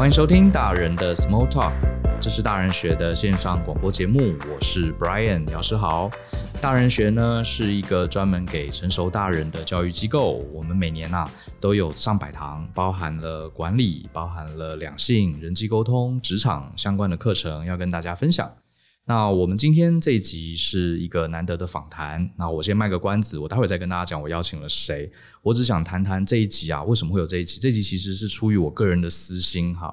欢迎收听大人的 Small Talk，这是大人学的线上广播节目。我是 Brian 姚诗豪。大人学呢是一个专门给成熟大人的教育机构。我们每年啊都有上百堂，包含了管理、包含了两性、人际沟通、职场相关的课程，要跟大家分享。那我们今天这一集是一个难得的访谈。那我先卖个关子，我待会再跟大家讲我邀请了谁。我只想谈谈这一集啊，为什么会有这一集？这集其实是出于我个人的私心哈。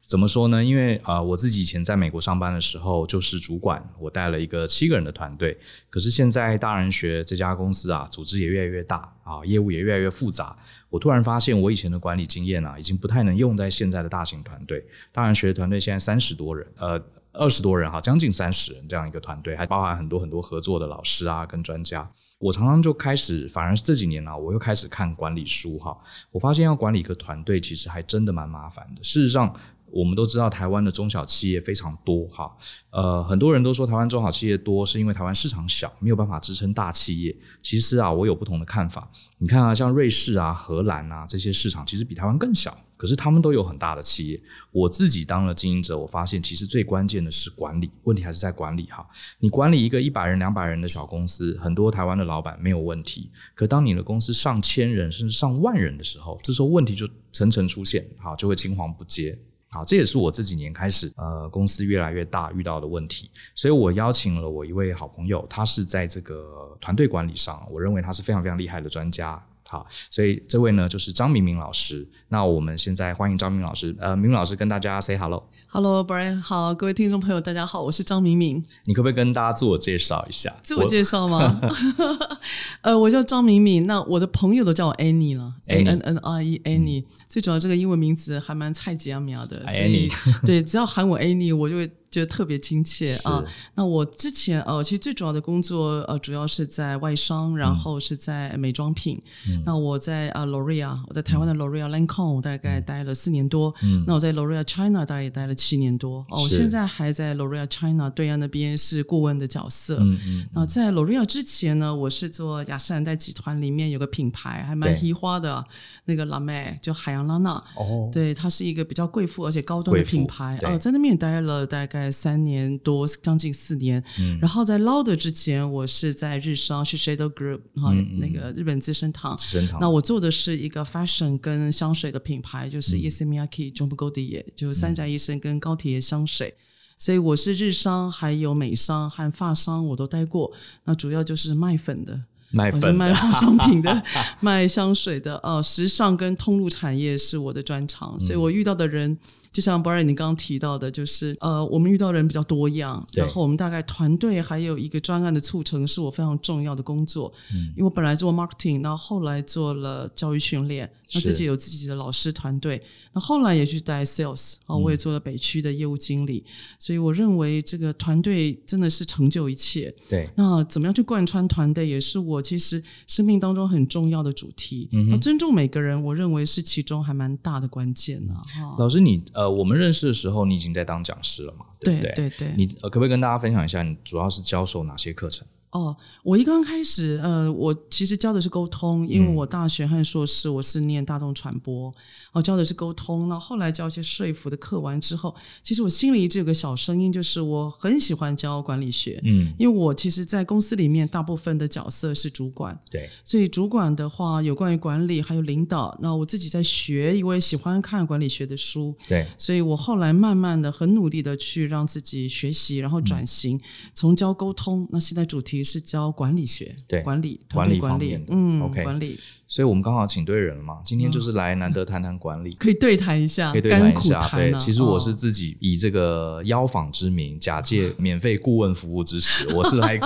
怎么说呢？因为啊、呃，我自己以前在美国上班的时候就是主管，我带了一个七个人的团队。可是现在大人学这家公司啊，组织也越来越大啊，业务也越来越复杂。我突然发现，我以前的管理经验啊，已经不太能用在现在的大型团队。大人学的团队现在三十多人，呃。二十多人哈，将近三十人这样一个团队，还包含很多很多合作的老师啊，跟专家。我常常就开始，反而是这几年啊，我又开始看管理书哈。我发现要管理一个团队，其实还真的蛮麻烦的。事实上，我们都知道台湾的中小企业非常多哈，呃，很多人都说台湾中小企业多是因为台湾市场小，没有办法支撑大企业。其实啊，我有不同的看法。你看啊，像瑞士啊、荷兰啊这些市场，其实比台湾更小，可是他们都有很大的企业。我自己当了经营者，我发现其实最关键的是管理，问题还是在管理哈。你管理一个一百人、两百人的小公司，很多台湾的老板没有问题，可当你的公司上千人甚至上万人的时候，这时候问题就层层出现，好，就会青黄不接。好，这也是我这几年开始，呃，公司越来越大遇到的问题，所以我邀请了我一位好朋友，他是在这个团队管理上，我认为他是非常非常厉害的专家。好，所以这位呢就是张明明老师。那我们现在欢迎张明明老师，呃，明明老师跟大家 say hello。Hello，Brian，好，各位听众朋友，大家好，我是张明明。你可不可以跟大家自我介绍一下？自我介绍吗？呃，我叫张明明，那我的朋友都叫我 Annie 了，A N N I E，Annie。最主要这个英文名字还蛮菜鸡啊苗的，所以对，只要喊我 Annie，我就会。觉得特别亲切啊！那我之前呃，其实最主要的工作呃，主要是在外商，然后是在美妆品。嗯、那我在啊 L'Oreal，我在台湾的 L'Oreal Lancome 大概待了四年多。嗯、那我在 L'Oreal China 大概也待了七年多。哦，我现在还在 L'Oreal China 对岸那边是顾问的角色。嗯嗯。那在 L'Oreal 之前呢，我是做雅诗兰黛集团里面有个品牌还蛮提花的，那个 La Mer 就海洋拉娜。哦。对，它是一个比较贵妇而且高端的品牌。哦，在那边也待了大概。三年多，将近四年。嗯、然后在 Lauder 之前，我是在日商，是 Shadow Group 哈、那个日本资生堂。资生堂。那我做的是一个 fashion 跟香水的品牌，就是 Jean Paul Gaultier 就是三宅一生跟高缇香水。嗯、所以我是日商，还有美商和发商，我都待过。那主要就是卖粉的，卖粉的、卖化妆品的、卖香水的。呃，时尚跟通路产业是我的专长，所以我遇到的人。就像 Brian 你刚刚提到的，就是呃，我们遇到人比较多样，然后我们大概团队还有一个专案的促成是我非常重要的工作。嗯，因为我本来做 marketing，然后后来做了教育训练，那自己有自己的老师团队，那后来也去带 sales，啊，我也做了北区的业务经理，嗯，所以我认为这个团队真的是成就一切。对，那怎么样去贯穿团队，也是我其实生命当中很重要的主题。嗯，那尊重每个人，我认为是其中还蛮大的关键呢。哈，老师你呃。我们认识的时候，你已经在当讲师了嘛？对不对？对对对。你可不可以跟大家分享一下，你主要是教授哪些课程？哦，我一刚开始，呃，我其实教的是沟通，因为我大学和硕士我是念大众传播，我、嗯、教的是沟通。那后来教一些说服的课完之后，其实我心里一直有个小声音，就是我很喜欢教管理学，嗯，因为我其实，在公司里面大部分的角色是主管，对，所以主管的话有关于管理还有领导，那我自己在学，我也喜欢看管理学的书，对，所以我后来慢慢的很努力的去让自己学习，然后转型，从、嗯、教沟通，那现在主题。是教管理学，对管理管理，管理嗯，OK，管理。所以我们刚好请对人了嘛，今天就是来难得谈谈管理，可以对谈一下，可以对谈一下。对，其实我是自己以这个邀访之名，假借 免费顾问服务之实，我是来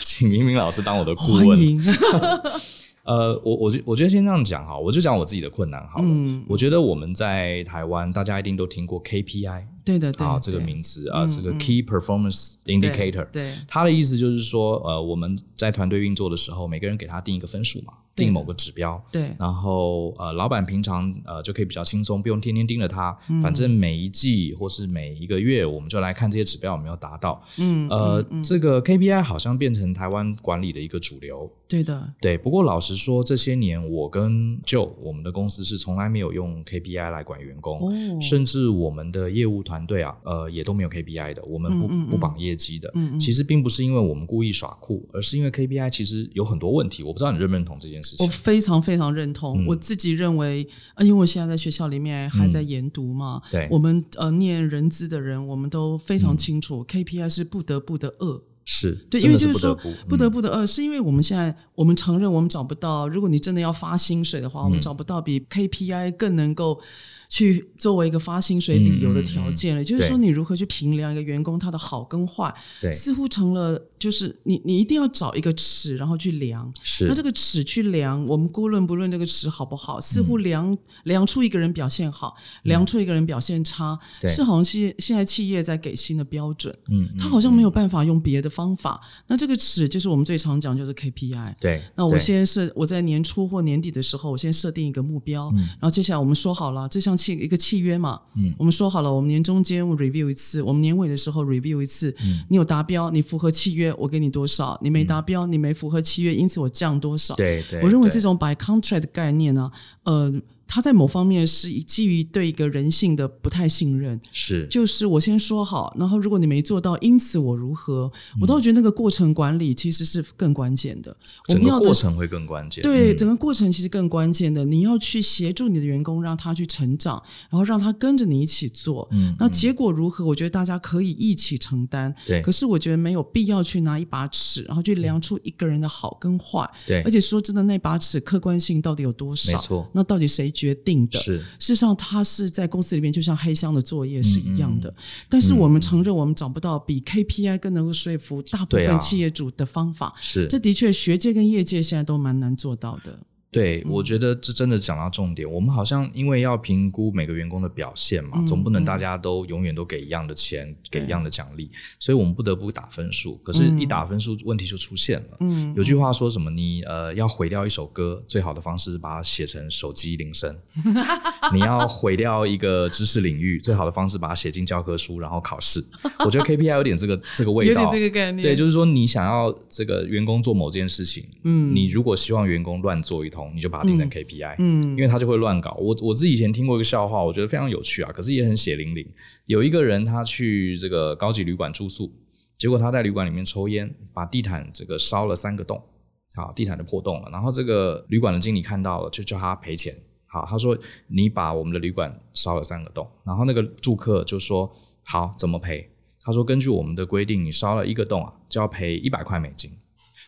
请明明老师当我的顾问。呃，我我我觉得先这样讲哈，我就讲我自己的困难好了。嗯，我觉得我们在台湾，大家一定都听过 KPI。对的，对啊，这个名词啊，这个 Key Performance Indicator，对，它的意思就是说，呃，我们在团队运作的时候，每个人给他定一个分数嘛。定某个指标，对，然后呃，老板平常呃就可以比较轻松，不用天天盯着他，嗯、反正每一季或是每一个月，我们就来看这些指标有没有达到。嗯，呃，嗯嗯、这个 KPI 好像变成台湾管理的一个主流。对的，对。不过老实说，这些年我跟 Joe 我们的公司是从来没有用 KPI 来管员工，哦、甚至我们的业务团队啊，呃，也都没有 KPI 的，我们不、不绑业绩的。其实并不是因为我们故意耍酷，而是因为 KPI 其实有很多问题。我不知道你认不认同这件事情。我非常非常认同。嗯、我自己认为，呃，因为我现在在学校里面还在研读嘛，嗯、对，我们呃念人资的人，我们都非常清楚、嗯、KPI 是不得不的恶。是对，因为就是说不得不的恶，是因为我们现在我们承认我们找不到，如果你真的要发薪水的话，我们找不到比 KPI 更能够。去作为一个发薪水理由的条件了，就是说你如何去评量一个员工他的好跟坏，对似乎成了就是你你一定要找一个尺，然后去量。是，那这个尺去量，我们姑论不论这个尺好不好，似乎量、嗯、量出一个人表现好，量出一个人表现差，嗯、是好像现现在企业在给新的标准。嗯，他好像没有办法用别的方法。嗯、那这个尺就是我们最常讲就是 KPI。对，那我先是我在年初或年底的时候，我先设定一个目标，嗯、然后接下来我们说好了这项。契一个契约嘛，嗯，我们说好了，我们年中间我 review 一次，我们年尾的时候 review 一次，嗯，你有达标，你符合契约，我给你多少；你没达标，你没符合契约，因此我降多少。对对，我认为这种 by contract 的概念呢，呃。他在某方面是基于对一个人性的不太信任，是，就是我先说好，然后如果你没做到，因此我如何？嗯、我倒觉得那个过程管理其实是更关键的。整个过程会更关键。对，嗯、整个过程其实更关键的，你要去协助你的员工，让他去成长，然后让他跟着你一起做。嗯，那结果如何？我觉得大家可以一起承担。对，可是我觉得没有必要去拿一把尺，然后去量出一个人的好跟坏。对，而且说真的，那把尺客观性到底有多少？没错。那到底谁决定的？是，事实上，它是在公司里面，就像黑箱的作业是一样的。但是我们承认，我们找不到比 KPI 更能够说服大部分企业主的方法。是、啊，这的确学界跟业界现在都蛮难做到的。对，我觉得这真的讲到重点。我们好像因为要评估每个员工的表现嘛，总不能大家都永远都给一样的钱，给一样的奖励，所以我们不得不打分数。可是，一打分数，问题就出现了。嗯，有句话说什么？你呃要毁掉一首歌，最好的方式是把它写成手机铃声。你要毁掉一个知识领域，最好的方式把它写进教科书，然后考试。我觉得 KPI 有点这个这个味道，有点这个概念。对，就是说你想要这个员工做某件事情，嗯，你如果希望员工乱做一通。你就把它定成 KPI，嗯，因为他就会乱搞。我我自己以前听过一个笑话，我觉得非常有趣啊，可是也很血淋淋。有一个人他去这个高级旅馆住宿，结果他在旅馆里面抽烟，把地毯这个烧了三个洞，好，地毯就破洞了。然后这个旅馆的经理看到了，就叫他赔钱。好，他说你把我们的旅馆烧了三个洞，然后那个住客就说好，怎么赔？他说根据我们的规定，你烧了一个洞啊，就要赔一百块美金。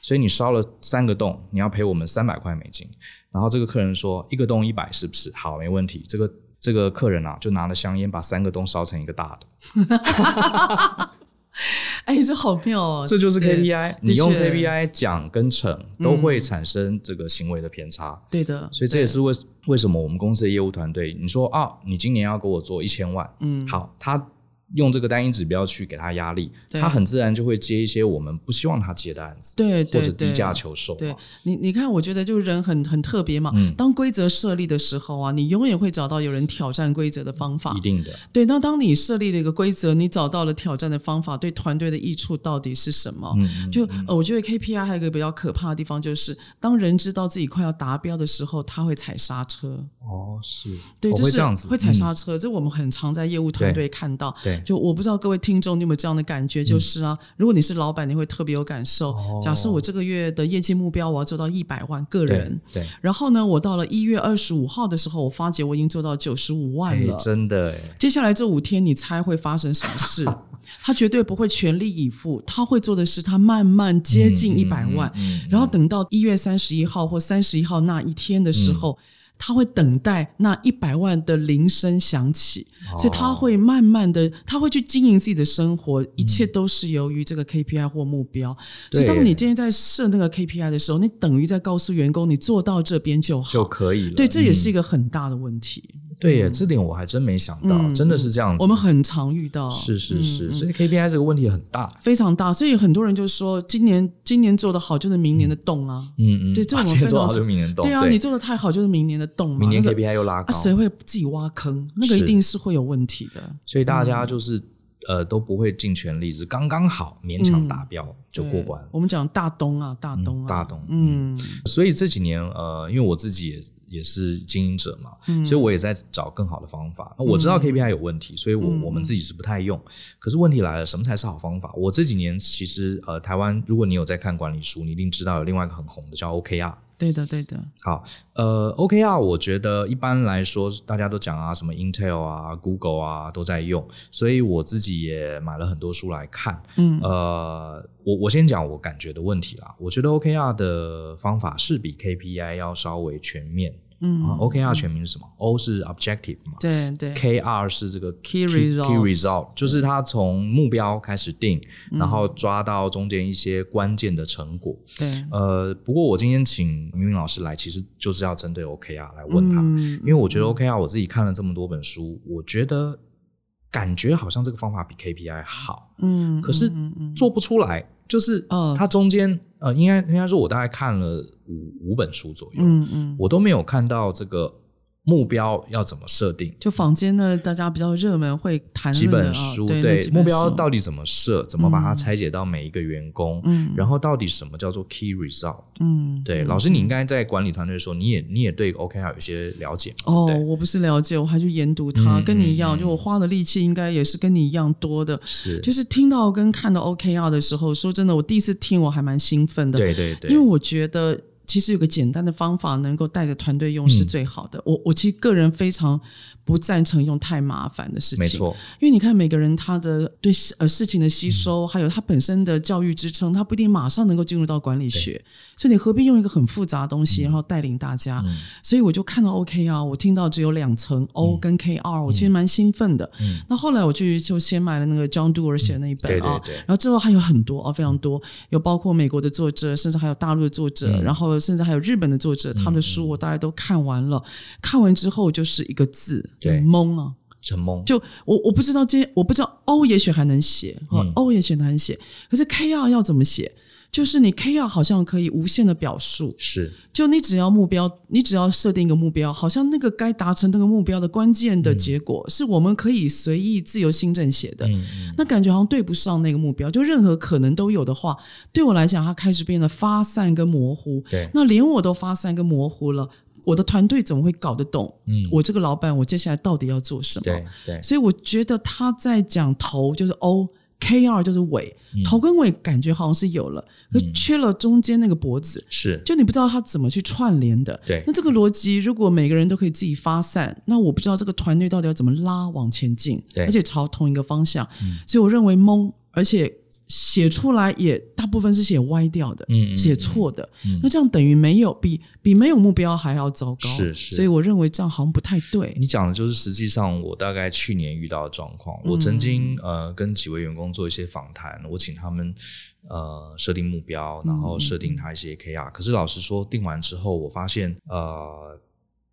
所以你烧了三个洞，你要赔我们三百块美金。然后这个客人说一个洞一百是不是？好，没问题。这个这个客人啊，就拿了香烟把三个洞烧成一个大的。哎，这好妙哦！这就是 KPI，你用 KPI 讲跟惩都会产生这个行为的偏差。对的，所以这也是为为什么我们公司的业务团队，你说啊，你今年要给我做一千万，嗯，好，他。用这个单一指标去给他压力，对他很自然就会接一些我们不希望他接的案子，对，或者低价求售。对，你你看，我觉得就是人很很特别嘛。嗯、当规则设立的时候啊，你永远会找到有人挑战规则的方法。一定的。对，那当你设立了一个规则，你找到了挑战的方法，对团队的益处到底是什么？嗯、就呃，我觉得 KPI 还有一个比较可怕的地方，就是当人知道自己快要达标的时候，他会踩刹车。哦，是。对，就是会这样子，会踩刹车。嗯、这我们很常在业务团队看到。对。对就我不知道各位。听众，你有没有这样的感觉？就是啊，如果你是老板，你会特别有感受。假设我这个月的业绩目标我要做到一百万个人，对。然后呢，我到了一月二十五号的时候，我发觉我已经做到九十五万了，真的。接下来这五天，你猜会发生什么事？他绝对不会全力以赴，他会做的是，他慢慢接近一百万，然后等到一月三十一号或三十一号那一天的时候。他会等待那一百万的铃声响起，哦、所以他会慢慢的，他会去经营自己的生活，一切都是由于这个 KPI 或目标。嗯、所以当你今天在设那个 KPI 的时候，你等于在告诉员工，你做到这边就好，就可以了。对，这也是一个很大的问题。嗯对耶，这点我还真没想到，嗯、真的是这样子。我们很常遇到，是是是，嗯、所以 KPI 这个问题很大，非常大。所以很多人就说，今年今年做的好，就是明年的洞啊。嗯嗯，对，这种非常做好就明年洞。对啊，你做的太好，就是明年的洞嘛。明年 KPI 又拉高，谁、那个啊、会自己挖坑？那个一定是会有问题的。所以大家就是。呃，都不会尽全力，是刚刚好勉强达标、嗯、就过关。我们讲大东啊，大东啊，嗯、大东，嗯。所以这几年，呃，因为我自己也也是经营者嘛，嗯、所以我也在找更好的方法。那我知道 KPI 有问题，所以我、嗯、我们自己是不太用。可是问题来了，什么才是好方法？我这几年其实，呃，台湾，如果你有在看管理书，你一定知道有另外一个很红的叫 OKR。对的，对的。好，呃，OKR，我觉得一般来说，大家都讲啊，什么 Intel 啊、Google 啊都在用，所以我自己也买了很多书来看。嗯，呃，我我先讲我感觉的问题啦。我觉得 OKR 的方法是比 KPI 要稍微全面。嗯，OKR 全名是什么？O 是 objective 嘛？对对。KR 是这个 key result，key result 就是它从目标开始定，然后抓到中间一些关键的成果。对。呃，不过我今天请明明老师来，其实就是要针对 OKR 来问他，因为我觉得 OKR 我自己看了这么多本书，我觉得感觉好像这个方法比 KPI 好。嗯。可是做不出来。就是，呃，它中间，呃，应该应该说，我大概看了五五本书左右，嗯嗯，我都没有看到这个。目标要怎么设定？就坊间呢，大家比较热门会谈几本书，对，目标到底怎么设？怎么把它拆解到每一个员工？嗯，然后到底什么叫做 key result？嗯，对，老师，你应该在管理团队的时候，你也你也对 OKR 有些了解哦。我不是了解，我还去研读它，跟你一样，就我花的力气应该也是跟你一样多的。是，就是听到跟看到 OKR 的时候，说真的，我第一次听我还蛮兴奋的。对对对，因为我觉得。其实有个简单的方法，能够带着团队用是最好的。嗯、我我其实个人非常不赞成用太麻烦的事情，没错。因为你看每个人他的对呃事情的吸收，嗯、还有他本身的教育支撑，他不一定马上能够进入到管理学，所以你何必用一个很复杂的东西，然后带领大家？嗯、所以我就看到 OK 啊我听到只有两层 O 跟 KR，、嗯、我其实蛮兴奋的。嗯、那后来我去就先买了那个 John Doerr 写的那一本啊，对对对，然后之后还有很多啊，非常多，有包括美国的作者，甚至还有大陆的作者，嗯、然后。甚至还有日本的作者，他们的书我大概都看完了。嗯、看完之后就是一个字，对，懵啊，成懵。就我我不知道这些，我不知道 O 也许还能写，嗯、O 也许还能写，可是 KR 要怎么写？就是你 KR 好像可以无限的表述，是，就你只要目标，你只要设定一个目标，好像那个该达成那个目标的关键的结果，嗯、是我们可以随意自由心证写的。嗯嗯、那感觉好像对不上那个目标，就任何可能都有的话，对我来讲，它开始变得发散跟模糊。对，那连我都发散跟模糊了，我的团队怎么会搞得懂？嗯，我这个老板，我接下来到底要做什么？对，对，所以我觉得他在讲头就是 O。KR 就是尾，头跟尾感觉好像是有了，嗯、可是缺了中间那个脖子，是，就你不知道它怎么去串联的。对，那这个逻辑如果每个人都可以自己发散，那我不知道这个团队到底要怎么拉往前进，对，而且朝同一个方向，嗯、所以我认为懵，而且。写出来也大部分是写歪掉的，嗯，写错的，嗯，那这样等于没有，比比没有目标还要糟糕，是是，所以我认为这样好像不太对。你讲的就是实际上我大概去年遇到的状况。我曾经呃跟几位员工做一些访谈，我请他们呃设定目标，然后设定他一些 KR。可是老实说，定完之后我发现呃。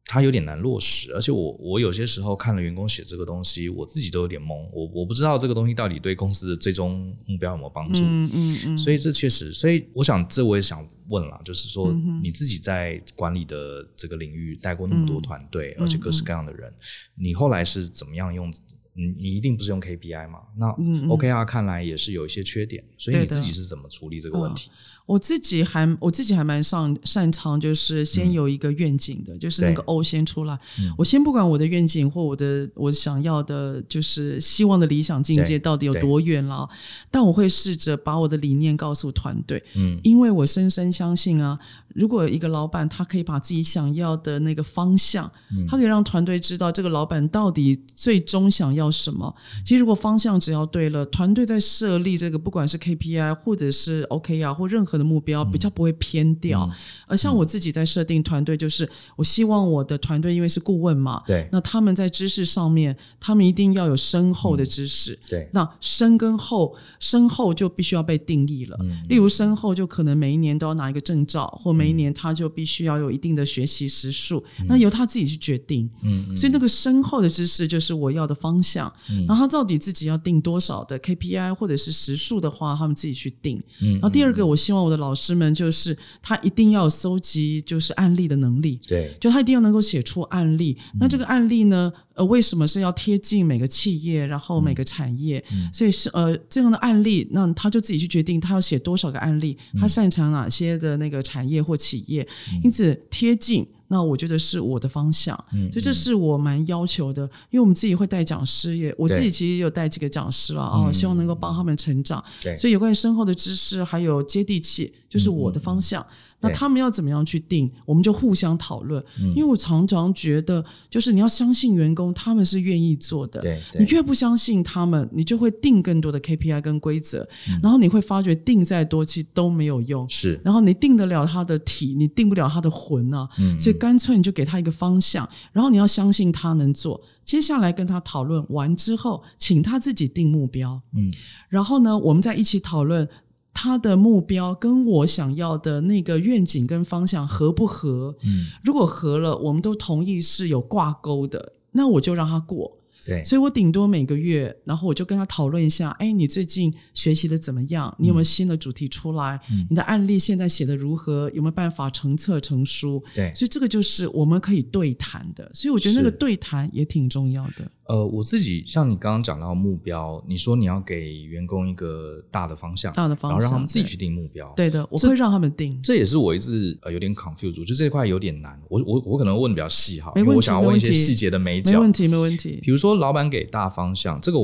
它有点难落实，而且我我有些时候看了员工写这个东西，我自己都有点懵，我我不知道这个东西到底对公司的最终目标有没有帮助。嗯嗯嗯。所以这确实，所以我想这我也想问了，就是说你自己在管理的这个领域带过那么多团队，而且各式各样的人，你后来是怎么样用？你你一定不是用 KPI 嘛？那 OKR 看来也是有一些缺点，所以你自己是怎么处理这个问题？我自己还我自己还蛮擅擅长，就是先有一个愿景的，嗯、就是那个 O 先出来。嗯、我先不管我的愿景或我的我想要的，就是希望的理想境界到底有多远了，但我会试着把我的理念告诉团队。嗯，因为我深深相信啊，如果一个老板他可以把自己想要的那个方向，嗯、他可以让团队知道这个老板到底最终想要什么。其实如果方向只要对了，团队在设立这个不管是 KPI 或者是 OK 啊或任何合的目标，嗯、比较不会偏掉。嗯、而像我自己在设定团队，就是我希望我的团队因为是顾问嘛，对，那他们在知识上面，他们一定要有深厚的知识。嗯、对，那深跟厚，深厚就必须要被定义了。嗯、例如深厚就可能每一年都要拿一个证照，或每一年他就必须要有一定的学习时数，嗯、那由他自己去决定。嗯，所以那个深厚的知识就是我要的方向。嗯，然后他到底自己要定多少的 KPI 或者是时数的话，他们自己去定。嗯，然后第二个，我希望我的老师们就是他一定要搜集就是案例的能力。对，就他一定要能够写出案例。嗯、那这个案例呢，呃，为什么是要贴近每个企业，然后每个产业？嗯、所以是呃这样的案例，那他就自己去决定他要写多少个案例，他擅长哪些的那个产业或企业，嗯、因此贴近。那我觉得是我的方向，嗯，所以这是我蛮要求的，因为我们自己会带讲师，也我自己其实也有带几个讲师了啊，希望能够帮他们成长。对，所以有关于深厚的知识还有接地气，就是我的方向。那他们要怎么样去定，我们就互相讨论。因为我常常觉得，就是你要相信员工，他们是愿意做的。对，你越不相信他们，你就会定更多的 KPI 跟规则，然后你会发觉定再多其实都没有用。是，然后你定得了他的体，你定不了他的魂啊。嗯，所以干脆你就给他一个方向，然后你要相信他能做。接下来跟他讨论完之后，请他自己定目标。嗯，然后呢，我们再一起讨论。他的目标跟我想要的那个愿景跟方向合不合？嗯，如果合了，我们都同意是有挂钩的，那我就让他过。对，所以我顶多每个月，然后我就跟他讨论一下，哎，你最近学习的怎么样？你有没有新的主题出来？嗯，你的案例现在写的如何？有没有办法成册成书？对，所以这个就是我们可以对谈的。所以我觉得那个对谈也挺重要的。呃，我自己像你刚刚讲到目标，你说你要给员工一个大的方向，大的方向，然后让他们自己去定目标。对，对的，我会让他们定。这，这也是我一直呃有点 confused，就这块有点难。我我我可能问的比较细哈，因为我想要问一些细节的。没问题，没问题。比如说，老板给大方向，这个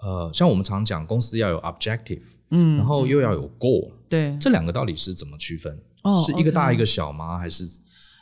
呃，像我们常讲，公司要有 objective，嗯，然后又要有 goal，对，这两个到底是怎么区分？哦，是一个大一个小吗？还是？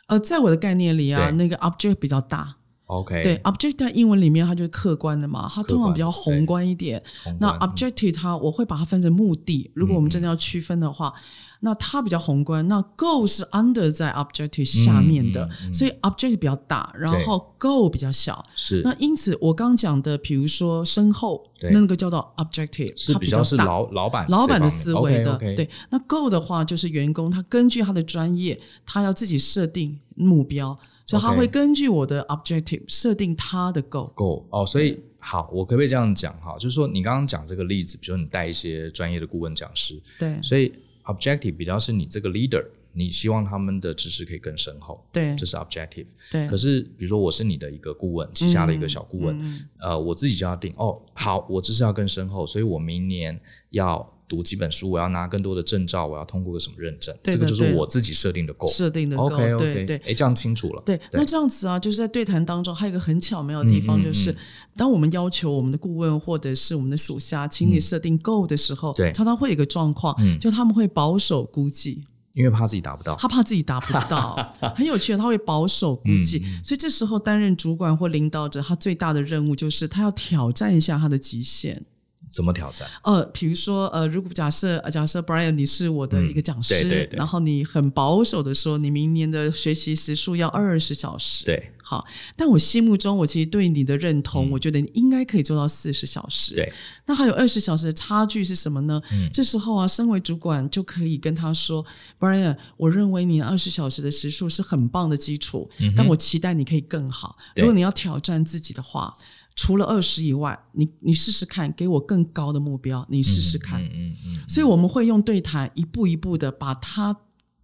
呃，在我的概念里啊，那个 object 比较大。OK，对，object 在英文里面它就是客观的嘛，它通常比较宏观一点。那 objective 它我会把它分成目的，如果我们真的要区分的话，那它比较宏观。那 goal 是 under 在 objective 下面的，所以 objective 比较大，然后 goal 比较小。是。那因此我刚讲的，比如说身后，那个叫做 objective，是比较是老老板老板的思维的。对。那 goal 的话，就是员工他根据他的专业，他要自己设定目标。所以他会根据我的 objective 设定他的 goal。goal 哦，所以好，我可不可以这样讲哈？就是说，你刚刚讲这个例子，比如说你带一些专业的顾问讲师，对，所以 objective 比较是你这个 leader，你希望他们的知识可以更深厚，对，这是 objective。对，可是比如说我是你的一个顾问，旗下的一个小顾问，嗯、呃，我自己就要定哦，好，我知识要更深厚，所以我明年要。读几本书，我要拿更多的证照，我要通过个什么认证？这个就是我自己设定的 goal。设定的。OK OK，对，哎，这样清楚了。对，那这样子啊，就是在对谈当中还有一个很巧妙的地方，就是当我们要求我们的顾问或者是我们的属下，请你设定 goal 的时候，对，常常会有一个状况，就他们会保守估计，因为怕自己达不到，他怕自己达不到，很有趣的，他会保守估计，所以这时候担任主管或领导者，他最大的任务就是他要挑战一下他的极限。怎么挑战？呃，比如说，呃，如果假设，假设 Brian 你是我的一个讲师，嗯、对对对，然后你很保守的说，你明年的学习时数要二十小时，对，好，但我心目中，我其实对你的认同，嗯、我觉得你应该可以做到四十小时，对，那还有二十小时的差距是什么呢？嗯、这时候啊，身为主管就可以跟他说，Brian，我认为你二十小时的时数是很棒的基础，嗯、但我期待你可以更好。如果你要挑战自己的话。除了二十以外，你你试试看，给我更高的目标，你试试看。嗯嗯嗯。所以我们会用对谈一步一步的把他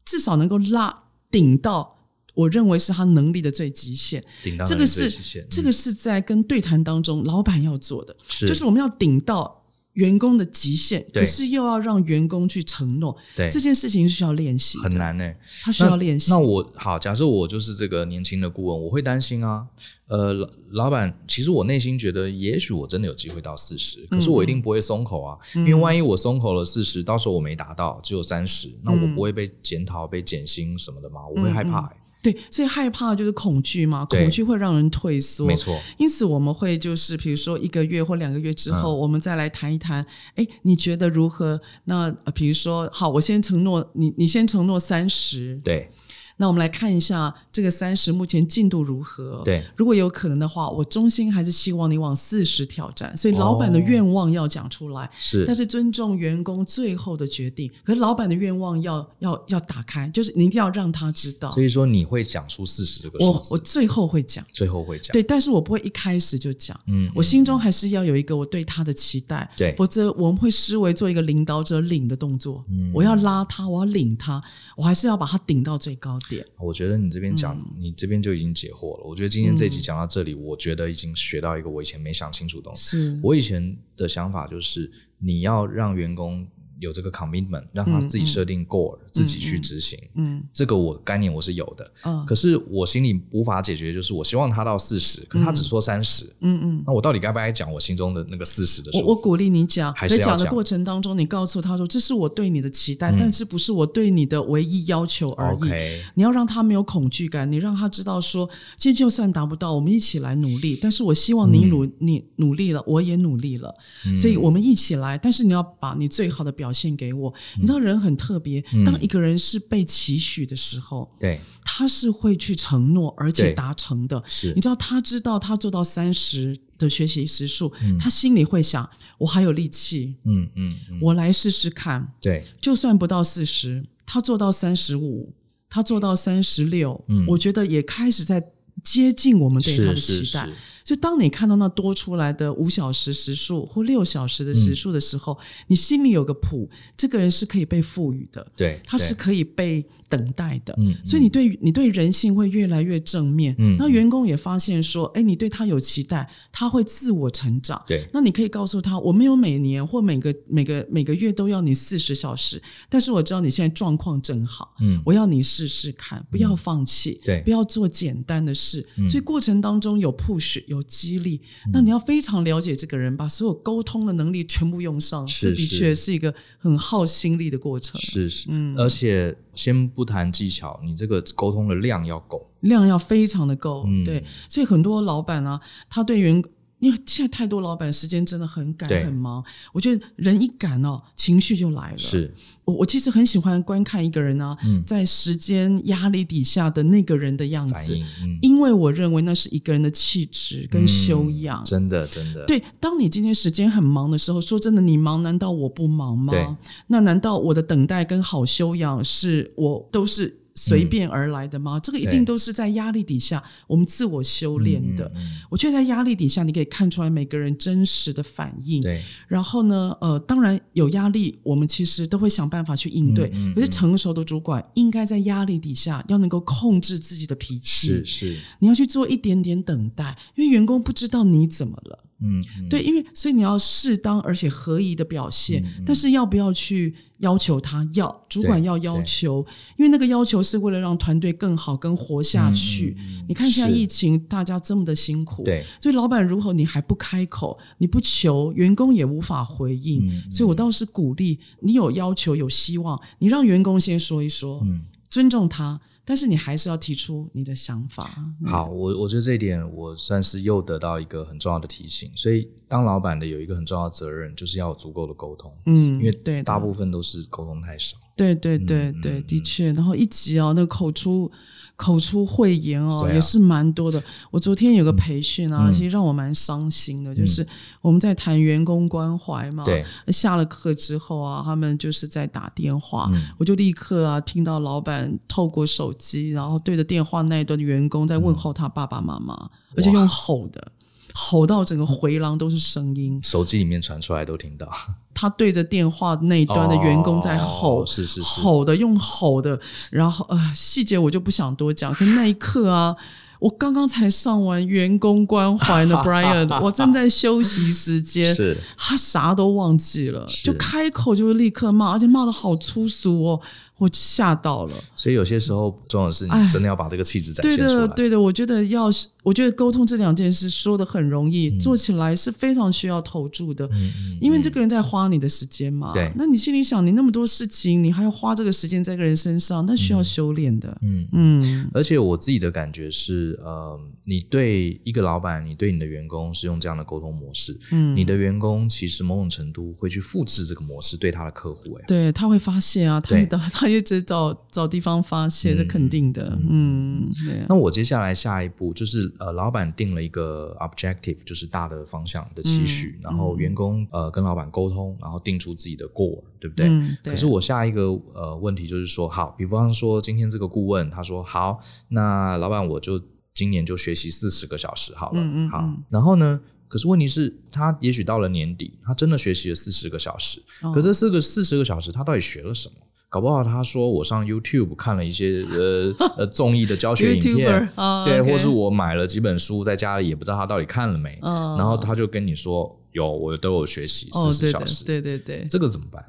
至少能够拉顶到我认为是他能力的最极限。顶到这个是、嗯、这个是在跟对谈当中老板要做的，是就是我们要顶到。员工的极限，可是又要让员工去承诺，对这件事情是需要练习，很难呢、欸。他需要练习。那我好，假设我就是这个年轻的顾问，我会担心啊。呃，老老板，其实我内心觉得，也许我真的有机会到四十、嗯，可是我一定不会松口啊，嗯、因为万一我松口了四十，到时候我没达到，只有三十，那我不会被检讨、被减薪什么的吗？我会害怕、欸。对，所以害怕就是恐惧嘛，恐惧会让人退缩，没错。因此我们会就是比如说一个月或两个月之后，嗯、我们再来谈一谈，哎，你觉得如何？那比如说，好，我先承诺你，你先承诺三十，对。那我们来看一下这个三十目前进度如何？对，如果有可能的话，我衷心还是希望你往四十挑战。所以老板的愿望要讲出来，是、哦，但是尊重员工最后的决定。可是老板的愿望要要要打开，就是你一定要让他知道。所以说你会讲出四十这个数字？我我最后会讲，最后会讲。对，但是我不会一开始就讲。嗯，我心中还是要有一个我对他的期待。对，否则我们会视为做一个领导者领的动作。嗯，我要拉他，我要领他，我还是要把他顶到最高点。我觉得。你这边讲，嗯、你这边就已经解惑了。我觉得今天这一集讲到这里，嗯、我觉得已经学到一个我以前没想清楚的东西。我以前的想法就是，你要让员工。有这个 commitment，让他自己设定 goal，、嗯、自己去执行。嗯，嗯这个我概念我是有的。嗯，可是我心里无法解决，就是我希望他到四十，可是他只说三十。嗯嗯，那我到底该不该讲我心中的那个四十的数字？我我鼓励你讲，还是讲。的过程当中，你告诉他说：“这是我对你的期待，嗯、但是不是我对你的唯一要求而已。你要让他没有恐惧感，你让他知道说，今天就算达不到，我们一起来努力。但是我希望你努、嗯、你努力了，我也努力了，嗯、所以我们一起来。但是你要把你最好的表现给我。”你知道人很特别，当一个人是被期许的时候，嗯、对，他是会去承诺而且达成的。是，你知道他知道他做到三十的学习时数，嗯、他心里会想：我还有力气，嗯嗯，嗯。我来试试看。对，就算不到四十，他做到三十五，他做到三十六，我觉得也开始在接近我们对他的期待。就当你看到那多出来的五小时时数或六小时的时数的时候，嗯、你心里有个谱，这个人是可以被赋予的，对，他是可以被等待的，嗯，所以你对你对人性会越来越正面，嗯，那员工也发现说，哎，你对他有期待，他会自我成长，对，那你可以告诉他，我没有每年或每个每个每个月都要你四十小时，但是我知道你现在状况正好，嗯，我要你试试看，不要放弃，对，不要做简单的事，所以过程当中有 push。有激励，那你要非常了解这个人，把所有沟通的能力全部用上，是这的确是一个很耗心力的过程。是是，嗯，而且先不谈技巧，你这个沟通的量要够，量要非常的够。嗯、对，所以很多老板啊，他对员工。因为现在太多老板时间真的很赶很忙，我觉得人一赶哦，情绪就来了。是，我我其实很喜欢观看一个人啊，嗯、在时间压力底下的那个人的样子，嗯、因为我认为那是一个人的气质跟修养。嗯、真的，真的。对，当你今天时间很忙的时候，说真的，你忙难道我不忙吗？那难道我的等待跟好修养是我都是？随便而来的吗？嗯、这个一定都是在压力底下我们自我修炼的。我觉得在压力底下，你可以看出来每个人真实的反应。对。然后呢，呃，当然有压力，我们其实都会想办法去应对。可是成熟的主管应该在压力底下要能够控制自己的脾气。是是。你要去做一点点等待，因为员工不知道你怎么了。嗯，嗯对，因为所以你要适当而且合宜的表现，但是要不要去要求他要主管要要求？因为那个要求是为了让团队更好、跟活下去。你看现在疫情，大家这么的辛苦，对，所以老板如何你还不开口，你不求，员工也无法回应。所以我倒是鼓励你有要求、有希望，你让员工先说一说，嗯、尊重他。但是你还是要提出你的想法。好，我我觉得这一点我算是又得到一个很重要的提醒。所以当老板的有一个很重要的责任，就是要有足够的沟通。嗯，因为对大部分都是沟通太少。对对对对，的确。然后一集哦，那口出。口出秽言哦，啊、也是蛮多的。我昨天有个培训啊，嗯、其实让我蛮伤心的，嗯、就是我们在谈员工关怀嘛。对，下了课之后啊，他们就是在打电话，嗯、我就立刻啊听到老板透过手机，然后对着电话那一端的员工在问候他爸爸妈妈，嗯、而且用吼的。吼到整个回廊都是声音，手机里面传出来都听到。他对着电话那一端的员工在吼，哦、是是是，吼的用吼的，然后呃细节我就不想多讲。可那一刻啊，我刚刚才上完员工关怀的，Brian，我正在休息时间，是他啥都忘记了，就开口就立刻骂，而且骂得好粗俗哦。我吓到了。所以有些时候，重要的是你真的要把这个气质展现出来。对的，对的，我觉得要是。我觉得沟通这两件事说的很容易，嗯、做起来是非常需要投注的。因为这个人在花你的时间嘛。对。那你心里想，你那么多事情，你还要花这个时间在一个人身上，那需要修炼的。嗯嗯。嗯而且我自己的感觉是，呃，你对一个老板，你对你的员工是用这样的沟通模式，嗯，你的员工其实某种程度会去复制这个模式对他的客户。哎，对，他会发现啊，他他他一直找找地方发泄，这肯定的。嗯。对。那我接下来下一步就是。呃，老板定了一个 objective，就是大的方向的期许，嗯、然后员工呃跟老板沟通，然后定出自己的 goal，对不对？可是我下一个呃问题就是说，好，比方说今天这个顾问他说好，那老板我就今年就学习四十个小时好了，嗯嗯，好。然后呢，可是问题是，他也许到了年底，他真的学习了四十个小时，哦、可是这个四十个小时他到底学了什么？搞不好他说我上 YouTube 看了一些呃 呃综艺的教学影片，对，或是我买了几本书在家里也不知道他到底看了没，然后他就跟你说有，我都有学习四十小时，对对对，这个怎么办？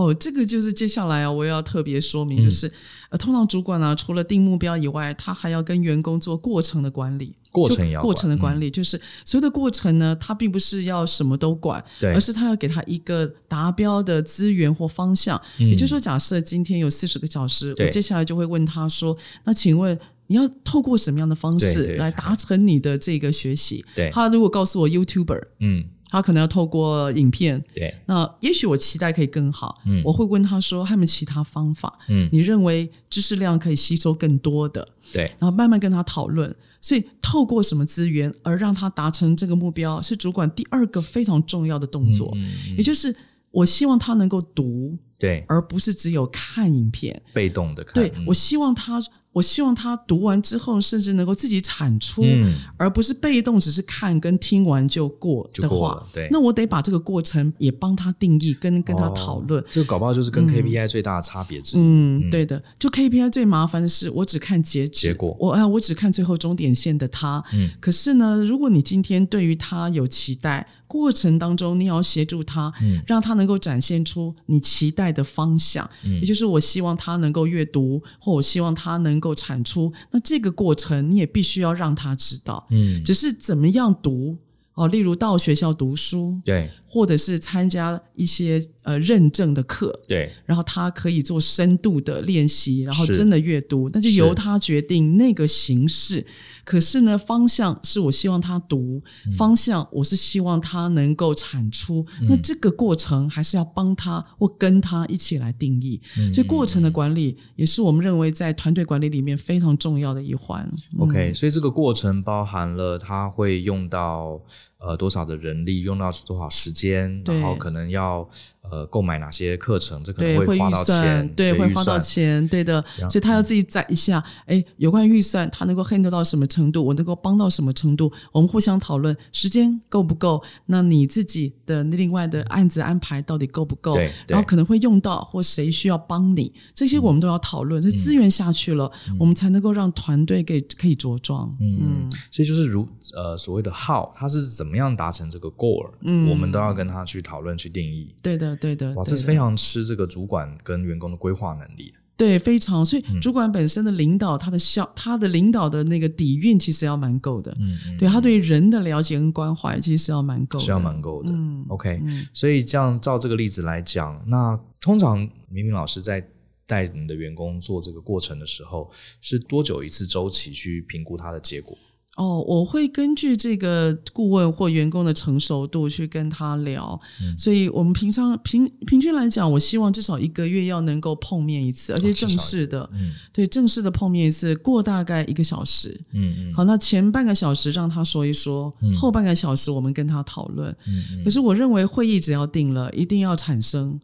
哦，这个就是接下来啊，我要特别说明，就是、嗯、呃，通常主管呢、啊，除了定目标以外，他还要跟员工做过程的管理。过程要过程的管理，嗯、就是所有的过程呢，他并不是要什么都管，对而是他要给他一个达标的资源或方向。嗯、也就是说，假设今天有四十个小时，我接下来就会问他说：“那请问你要透过什么样的方式来达成你的这个学习？”对他如果告诉我 YouTuber，嗯。他可能要透过影片，对，那也许我期待可以更好，嗯，我会问他说，还有没有其他方法？嗯，你认为知识量可以吸收更多的？对，然后慢慢跟他讨论。所以透过什么资源而让他达成这个目标，是主管第二个非常重要的动作，嗯，也就是我希望他能够读，对，而不是只有看影片，被动的看，对，我希望他。我希望他读完之后，甚至能够自己产出，嗯、而不是被动，只是看跟听完就过的话。对，那我得把这个过程也帮他定义，跟跟他讨论。哦、这个搞不好就是跟 KPI 最大的差别之一。嗯，嗯对的。就 KPI 最麻烦的是，我只看截止，结果我哎，我只看最后终点线的他。嗯。可是呢，如果你今天对于他有期待，过程当中你要协助他，嗯，让他能够展现出你期待的方向。嗯。也就是我希望他能够阅读，或我希望他能。能够产出，那这个过程你也必须要让他知道，嗯，只是怎么样读哦，例如到学校读书，对，或者是参加一些。呃，认证的课，对，然后他可以做深度的练习，然后真的阅读，那就由他决定那个形式。可是呢，方向是我希望他读，嗯、方向我是希望他能够产出。嗯、那这个过程还是要帮他或跟他一起来定义。嗯、所以，过程的管理也是我们认为在团队管理里面非常重要的一环。OK，、嗯、所以这个过程包含了他会用到呃多少的人力，用到多少时间，然后可能要。呃，购买哪些课程？这可能会花到钱，对，会花到钱，对的。所以他要自己攒一下，哎，有关预算，他能够 handle 到什么程度？我能够帮到什么程度？我们互相讨论，时间够不够？那你自己的另外的案子安排到底够不够？对，然后可能会用到或谁需要帮你，这些我们都要讨论。这资源下去了，我们才能够让团队给可以着装。嗯，所以就是如呃所谓的 how，他是怎么样达成这个 goal？嗯，我们都要跟他去讨论去定义。对的。对的，哇，这是非常吃这个主管跟员工的规划能力。对，非常。所以主管本身的领导，他的效，他的领导的那个底蕴，其实要蛮够的。嗯，对他对人的了解跟关怀，其实是要蛮够的，是要蛮够的。嗯，OK。所以这样照这个例子来讲，那通常明明老师在带你的员工做这个过程的时候，是多久一次周期去评估他的结果？哦，我会根据这个顾问或员工的成熟度去跟他聊，嗯、所以我们平常平平均来讲，我希望至少一个月要能够碰面一次，而且正式的，嗯、对，正式的碰面一次，过大概一个小时，嗯嗯，好，那前半个小时让他说一说，嗯、后半个小时我们跟他讨论，嗯嗯，可是我认为会议只要定了，一定要产生。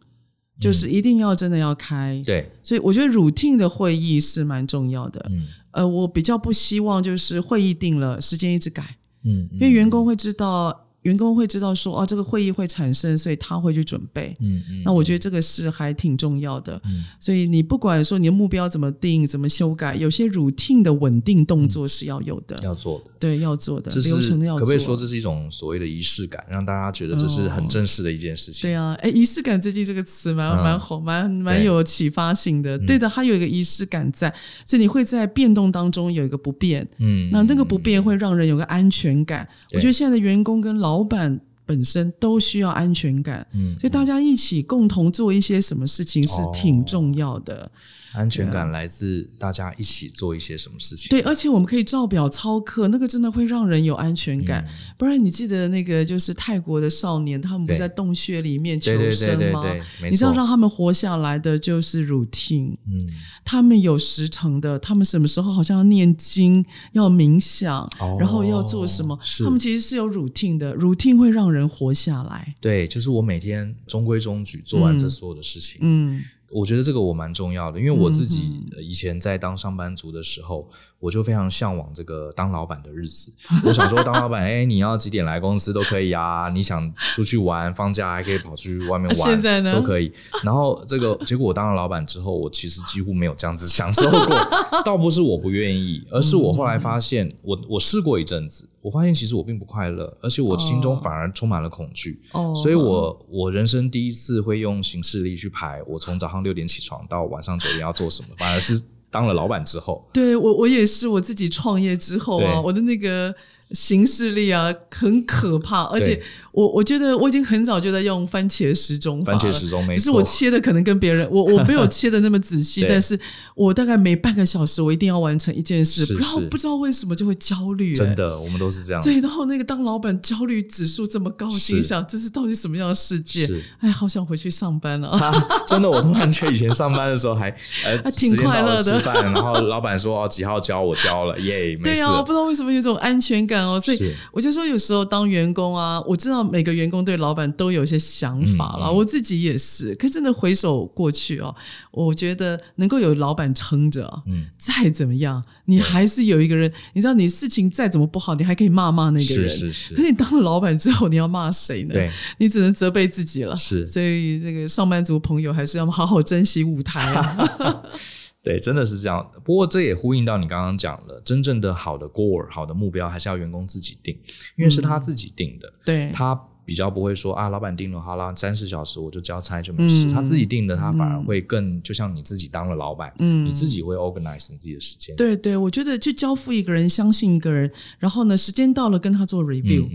就是一定要真的要开，对，所以我觉得 routine 的会议是蛮重要的。嗯，呃，我比较不希望就是会议定了，时间一直改，嗯，因为员工会知道。员工会知道说，啊，这个会议会产生，所以他会去准备。嗯嗯。那我觉得这个是还挺重要的。嗯。所以你不管说你的目标怎么定，怎么修改，有些 routine 的稳定动作是要有的，要做的。对，要做的。流程要做。可不可以说这是一种所谓的仪式感，让大家觉得这是很正式的一件事情？对啊，哎，仪式感最近这个词蛮蛮好，蛮蛮有启发性的。对的，它有一个仪式感在，所以你会在变动当中有一个不变。嗯。那那个不变会让人有个安全感。我觉得现在的员工跟老板本身都需要安全感。嗯。所以大家一起共同做一些什么事情是挺重要的。安全感来自大家一起做一些什么事情。对，而且我们可以照表操课，那个真的会让人有安全感。嗯、不然你记得那个就是泰国的少年，他们不在洞穴里面求生吗？你知道让他们活下来的就是 routine。嗯，他们有时程的，他们什么时候好像要念经、要冥想，哦、然后要做什么？他们其实是有 routine 的，routine 会让人活下来。对，就是我每天中规中矩做完这所有的事情。嗯。嗯我觉得这个我蛮重要的，因为我自己以前在当上班族的时候。我就非常向往这个当老板的日子。我想说，当老板，哎，你要几点来公司都可以啊。你想出去玩，放假还可以跑出去外面玩，现在呢？都可以。然后这个结果，我当了老板之后，我其实几乎没有这样子享受过。倒不是我不愿意，而是我后来发现，我我试过一阵子，我发现其实我并不快乐，而且我心中反而充满了恐惧。哦，所以我我人生第一次会用行事历去排，我从早上六点起床到晚上九点要做什么，反而是。当了老板之后，对，我我也是我自己创业之后啊，我的那个。行事力啊，很可怕，而且我我觉得我已经很早就在用番茄时钟法了，番茄时钟只是我切的可能跟别人，我我没有切的那么仔细，但是我大概每半个小时我一定要完成一件事，然后不知道为什么就会焦虑，真的，我们都是这样。对，然后那个当老板焦虑指数这么高，心想这是到底什么样的世界？哎，好想回去上班啊！真的，我突然觉得以前上班的时候还 还挺快乐的，吃饭，然后老板说哦几号交我交了，耶，对啊，不知道为什么有种安全感。哦，所以我就说，有时候当员工啊，我知道每个员工对老板都有一些想法了，我自己也是。可是真的回首过去哦，我觉得能够有老板撑着，嗯，再怎么样，你还是有一个人。你知道，你事情再怎么不好，你还可以骂骂那个人。是是是。可是你当了老板之后，你要骂谁呢？对，你只能责备自己了。是。所以那个上班族朋友还是要好好珍惜舞台啊。对，真的是这样。不过这也呼应到你刚刚讲了，真正的好的 goal、好的目标，还是要员工自己定，因为是他自己定的。嗯、对，他比较不会说啊，老板定了，好了，三十小时我就交差就没事。嗯、他自己定的，他反而会更，就像你自己当了老板，嗯，你自己会 organize 你自己的时间。对对，我觉得去交付一个人，相信一个人，然后呢，时间到了跟他做 review，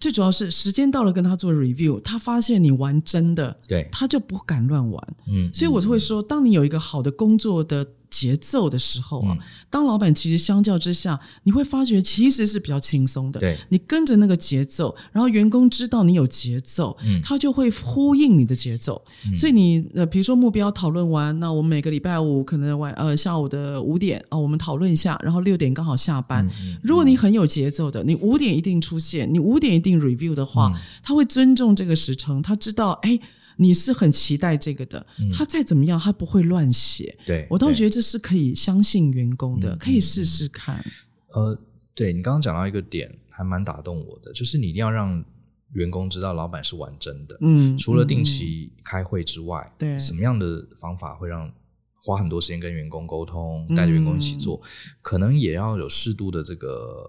最主要是时间到了跟他做 review，他发现你玩真的，对，他就不敢乱玩。嗯，所以我就会说，当你有一个好的工作的。节奏的时候啊，嗯、当老板其实相较之下，你会发觉其实是比较轻松的。对，你跟着那个节奏，然后员工知道你有节奏，嗯，他就会呼应你的节奏。嗯、所以你呃，比如说目标讨论完，那我们每个礼拜五可能晚呃下午的五点啊、呃，我们讨论一下，然后六点刚好下班。如果你很有节奏的，你五点一定出现，你五点一定 review 的话，嗯、他会尊重这个时程，他知道哎。你是很期待这个的，嗯、他再怎么样，他不会乱写。对，我倒觉得这是可以相信员工的，可以试试看。呃，对，你刚刚讲到一个点，还蛮打动我的，就是你一定要让员工知道老板是玩真的。嗯，除了定期开会之外，对、嗯，什么样的方法会让花很多时间跟员工沟通，带着员工一起做，嗯、可能也要有适度的这个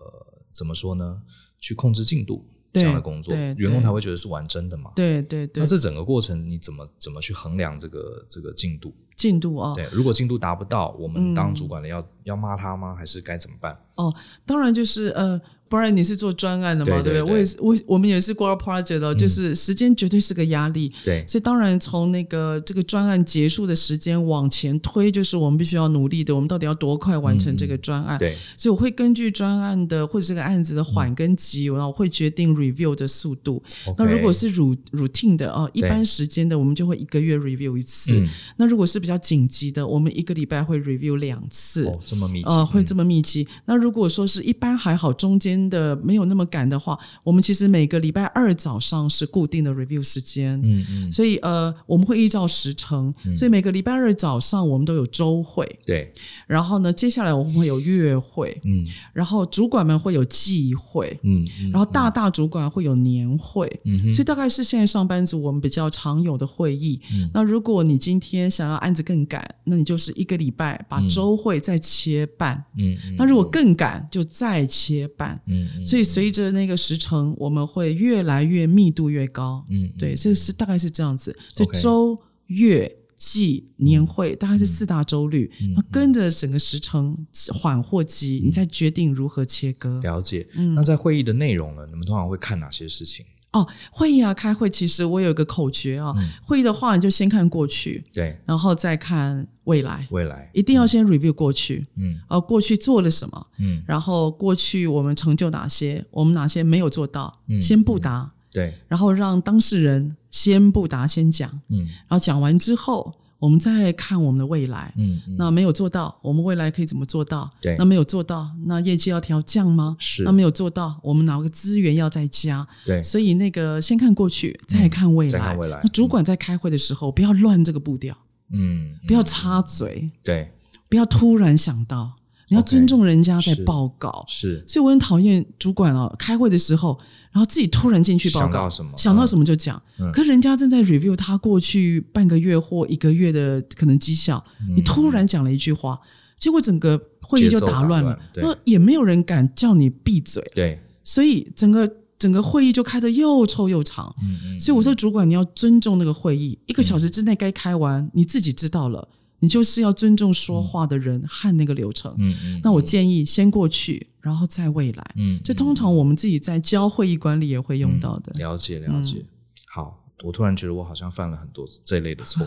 怎么说呢？去控制进度。这样的工作，员工才会觉得是玩真的嘛？对对对。那这整个过程你怎么怎么去衡量这个这个进度？进度啊、哦，对，如果进度达不到，我们当主管的要、嗯、要骂他吗？还是该怎么办？哦，当然就是呃。不然你是做专案的嘛，对不对？我也是，我我们也是 Grow Project 的，就是时间绝对是个压力。对，所以当然从那个这个专案结束的时间往前推，就是我们必须要努力的。我们到底要多快完成这个专案？对，所以我会根据专案的或者这个案子的缓跟急，然后会决定 review 的速度。那如果是 routine 的哦，一般时间的，我们就会一个月 review 一次。那如果是比较紧急的，我们一个礼拜会 review 两次。哦，这么密集。呃，会这么密集。那如如果说是一般还好，中间的没有那么赶的话，我们其实每个礼拜二早上是固定的 review 时间。嗯嗯。所以呃，我们会依照时程，嗯、所以每个礼拜二早上我们都有周会。对。然后呢，接下来我们会有月会。嗯。然后主管们会有季会。嗯。然后大大主管会有年会。嗯。所以大概是现在上班族我们比较常有的会议。嗯。那如果你今天想要案子更赶，那你就是一个礼拜把周会再切半。嗯。那如果更赶，就再切半。嗯。所以随着那个时程，我们会越来越密度越高。嗯。对，这是大概是这样子。就周、月、季、年会，大概是四大周率。那跟着整个时程缓或急，你再决定如何切割。了解。嗯。那在会议的内容呢？你们通常会看哪些事情？哦，会议啊，开会，其实我有一个口诀啊。嗯、会议的话，你就先看过去，对，然后再看未来。未来一定要先 review 过去，嗯，呃，过去做了什么，嗯，然后过去我们成就哪些，我们哪些没有做到，嗯、先不答，对，然后让当事人先不答，先讲，嗯，然后讲完之后。我们再看我们的未来，嗯，嗯，那没有做到，我们未来可以怎么做到？对，那没有做到，那业绩要调降吗？是，那没有做到，我们哪个资源要再加？对，所以那个先看过去，再看未来。再看未来。那主管在开会的时候，不要乱这个步调，嗯，不要插嘴，对，不要突然想到，你要尊重人家在报告，是。所以我很讨厌主管哦，开会的时候。然后自己突然进去报告，想到什么，想到什么就讲。嗯、可是人家正在 review 他过去半个月或一个月的可能绩效，嗯、你突然讲了一句话，结果整个会议就打乱了。那也没有人敢叫你闭嘴。对，所以整个整个会议就开得又臭又长。嗯嗯。所以我说，主管你要尊重那个会议，一个小时之内该开完，嗯、你自己知道了。你就是要尊重说话的人和那个流程。嗯嗯。那我建议先过去，然后再未来。嗯。这通常我们自己在教会议管理也会用到的。了解了解。好，我突然觉得我好像犯了很多这类的错，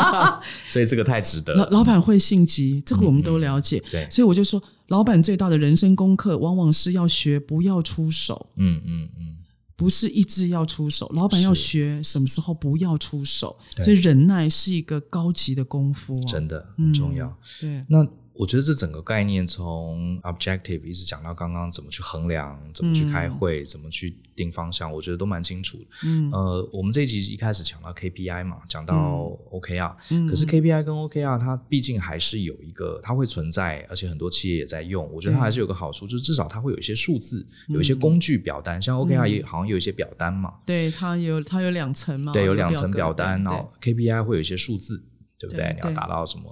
所以这个太值得。老老板会性急，这个我们都了解。对。所以我就说，老板最大的人生功课，往往是要学不要出手。嗯嗯嗯。不是一直要出手，老板要学什么时候不要出手，所以忍耐是一个高级的功夫，真的很重要。嗯、对，那。我觉得这整个概念从 objective 一直讲到刚刚怎么去衡量，怎么去开会，嗯、怎么去定方向，我觉得都蛮清楚的。嗯，呃，我们这一集一开始讲到 KPI 嘛，讲到 OKR，嗯，可是 KPI 跟 OKR 它毕竟还是有一个，它会存在，而且很多企业也在用。我觉得它还是有个好处，嗯、就是至少它会有一些数字，有一些工具表单，嗯、像 OKR 也好像有一些表单嘛。对，它有它有两层嘛。对，有两层表单，然后 KPI 会有一些数字。对不对？对，你要达到什么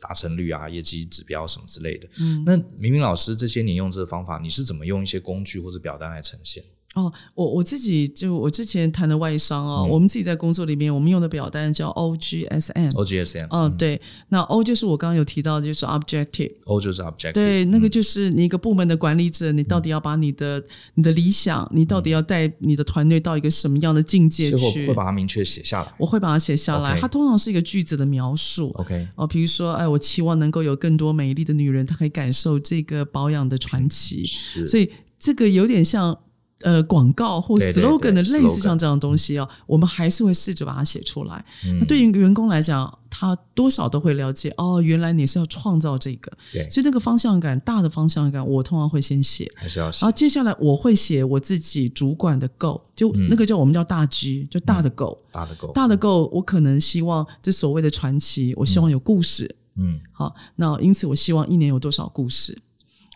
达成率啊、业绩指标什么之类的。嗯，那明明老师这些年用这个方法，你是怎么用一些工具或者表单来呈现？哦，我我自己就我之前谈的外商哦，嗯、我们自己在工作里面，我们用的表单叫 OGSM。OGSM。嗯，嗯对。那 O 就是我刚刚有提到的，就是 Objective。O 就是 Objective。对，那个就是你一个部门的管理者，你到底要把你的、嗯、你的理想，你到底要带你的团队到一个什么样的境界去？会把它明确写下来。我会把它写下来。它通常是一个句子的描述。OK。哦，比如说，哎，我期望能够有更多美丽的女人，她可以感受这个保养的传奇。是。所以这个有点像。呃，广告或 slogan 的类似像这样的东西哦，我们还是会试着把它写出来。那对于员工来讲，他多少都会了解哦，原来你是要创造这个，所以那个方向感，大的方向感，我通常会先写，还是要写。然后接下来我会写我自己主管的 goal，就那个叫我们叫大 G，就大的 goal，大的 goal，大的 goal，我可能希望这所谓的传奇，我希望有故事，嗯，好，那因此我希望一年有多少故事，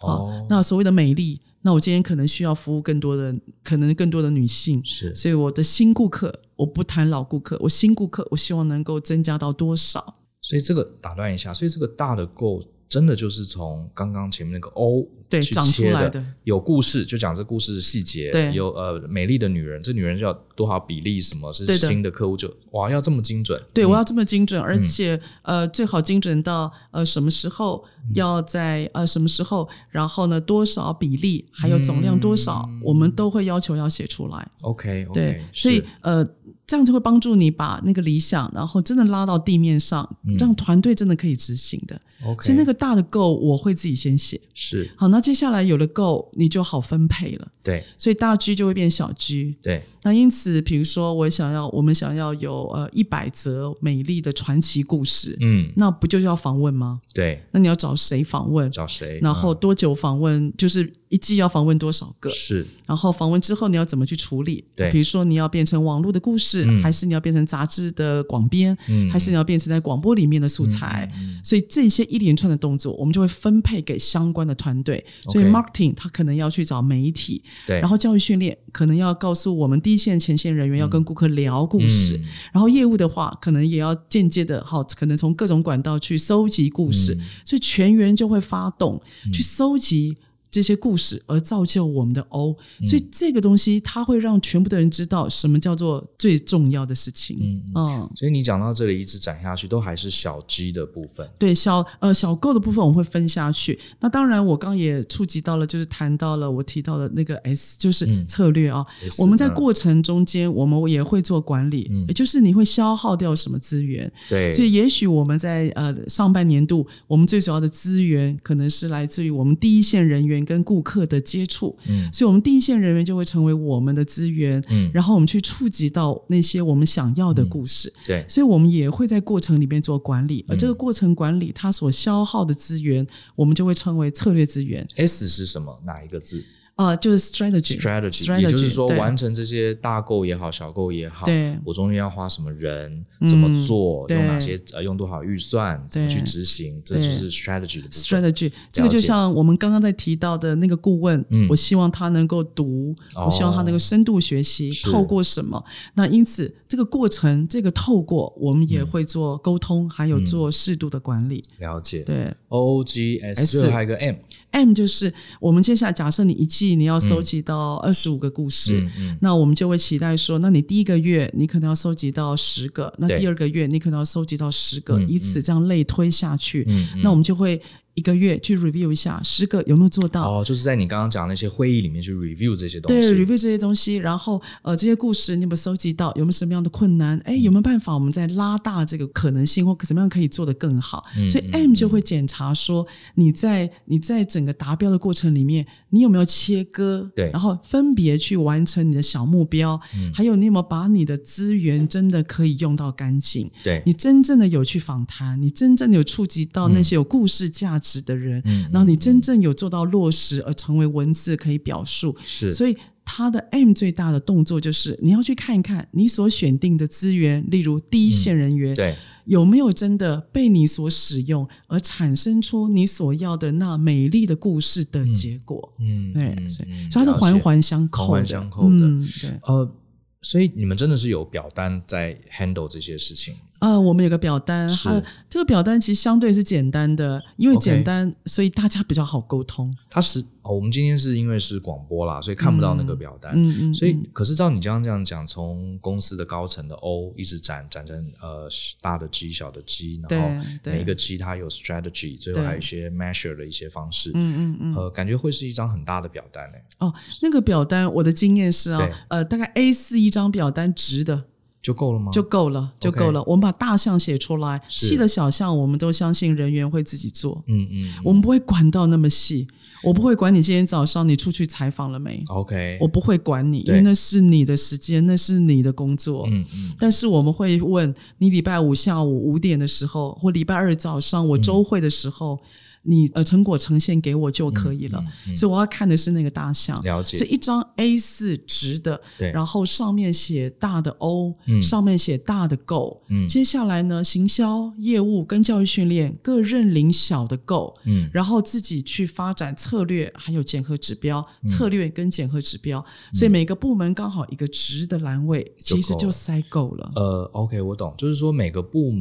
好，那所谓的美丽。那我今天可能需要服务更多的，可能更多的女性，是，所以我的新顾客，我不谈老顾客，我新顾客，我希望能够增加到多少？所以这个打断一下，所以这个大的 goal。真的就是从刚刚前面那个 O 对长出来的，有故事就讲这故事的细节，对，有呃美丽的女人，这女人就要多少比例，什么是新的客户就哇要这么精准，对我要这么精准，而且呃最好精准到呃什么时候要在呃什么时候，然后呢多少比例，还有总量多少，我们都会要求要写出来。OK，对，所以呃这样就会帮助你把那个理想，然后真的拉到地面上，嗯、让团队真的可以执行的。所以那个大的 goal 我会自己先写。是。好，那接下来有了 goal，你就好分配了。对。所以大 G 就会变小 G。对。那因此，比如说我想要，我们想要有呃一百则美丽的传奇故事，嗯，那不就要访问吗？对。那你要找谁访问？找谁？然后多久访问？嗯、就是。一季要访问多少个？是，然后访问之后你要怎么去处理？对，比如说你要变成网络的故事，嗯、还是你要变成杂志的广编，嗯、还是你要变成在广播里面的素材？所以这些一连串的动作，我们就会分配给相关的团队。所以 marketing 他可能要去找媒体，对，然后教育训练可能要告诉我们第一线前线人员要跟顾客聊故事，嗯、然后业务的话可能也要间接的，好，可能从各种管道去搜集故事，嗯、所以全员就会发动、嗯、去搜集。这些故事而造就我们的 O，、嗯、所以这个东西它会让全部的人知道什么叫做最重要的事情。嗯所以你讲到这里一直讲下去，都还是小 G 的部分。对，小呃小 Go 的部分我们会分下去。那当然，我刚也触及到了，就是谈到了我提到的那个 S，就是策略啊。嗯、我们在过程中间，我们也会做管理，就是你会消耗掉什么资源。对，所以也许我们在呃上半年度，我们最主要的资源可能是来自于我们第一线人员。跟顾客的接触，嗯，所以我们第一线人员就会成为我们的资源，嗯，然后我们去触及到那些我们想要的故事，嗯、对，所以我们也会在过程里面做管理，嗯、而这个过程管理它所消耗的资源，我们就会称为策略资源。S 是什么？哪一个字？啊，就是 strategy，strategy，也就是说，完成这些大购也好，小购也好，对，我中间要花什么人，怎么做，用哪些呃，用多少预算，怎么去执行，这就是 strategy 的部分。strategy，这个就像我们刚刚在提到的那个顾问，嗯，我希望他能够读，我希望他能够深度学习，透过什么？那因此这个过程，这个透过，我们也会做沟通，还有做适度的管理。了解，对，O G S，最后还有一个 M，M 就是我们接下来假设你一季。你要收集到二十五个故事，嗯嗯、那我们就会期待说，那你第一个月你可能要收集到十个，那第二个月你可能要收集到十个，以此这样类推下去，那我们就会。一个月去 review 一下十个有没有做到？哦，就是在你刚刚讲的那些会议里面去 review 这些东西。对，review 这些东西，然后呃，这些故事你有没有收集到？有没有什么样的困难？哎，有没有办法我们再拉大这个可能性，或怎么样可以做得更好？嗯、所以 M 就会检查说你在你在整个达标的过程里面，你有没有切割？对，然后分别去完成你的小目标。嗯、还有你有没有把你的资源真的可以用到干净？对，你真正的有去访谈，你真正的有触及到那些有故事价值的人。嗯然后你真正有做到落实，而成为文字可以表述，是。所以他的 M 最大的动作就是你要去看一看你所选定的资源，例如第一线人员，嗯、对，有没有真的被你所使用，而产生出你所要的那美丽的故事的结果。嗯，对，嗯、所以嗯、所以它是环环相扣的，环环相扣的。嗯、对，呃，所以你们真的是有表单在 handle 这些事情。呃，我们有个表单，是它这个表单其实相对是简单的，因为简单.所以大家比较好沟通。它是哦，我们今天是因为是广播啦，所以看不到那个表单。嗯嗯，嗯所以，可是照你刚刚这样讲，从公司的高层的 O 一直展展成呃大的 G 小的 G，然后每一个 G 它有 strategy，最后还有一些 measure 的一些方式。嗯嗯嗯，呃，感觉会是一张很大的表单诶。哦，那个表单我的经验是啊，呃，大概 A 四一张表单直的。就够了吗？就够了，就够了。我们把大象写出来，细的小项我们都相信人员会自己做。嗯嗯，嗯我们不会管到那么细，我不会管你今天早上你出去采访了没。OK，我不会管你，因为那是你的时间，那是你的工作。嗯嗯。但是我们会问你礼拜五下午五点的时候，或礼拜二早上我周会的时候。嗯你呃成果呈现给我就可以了，嗯嗯嗯、所以我要看的是那个大象。了解。所以一张 A 四直的，对，然后上面写大的 O，、嗯、上面写大的 Go。嗯，接下来呢，行销业务跟教育训练各认领小的 Go。嗯，然后自己去发展策略，还有检核指标，嗯、策略跟检核指标。嗯、所以每个部门刚好一个直的栏位，其实就塞够了。呃，OK，我懂，就是说每个部。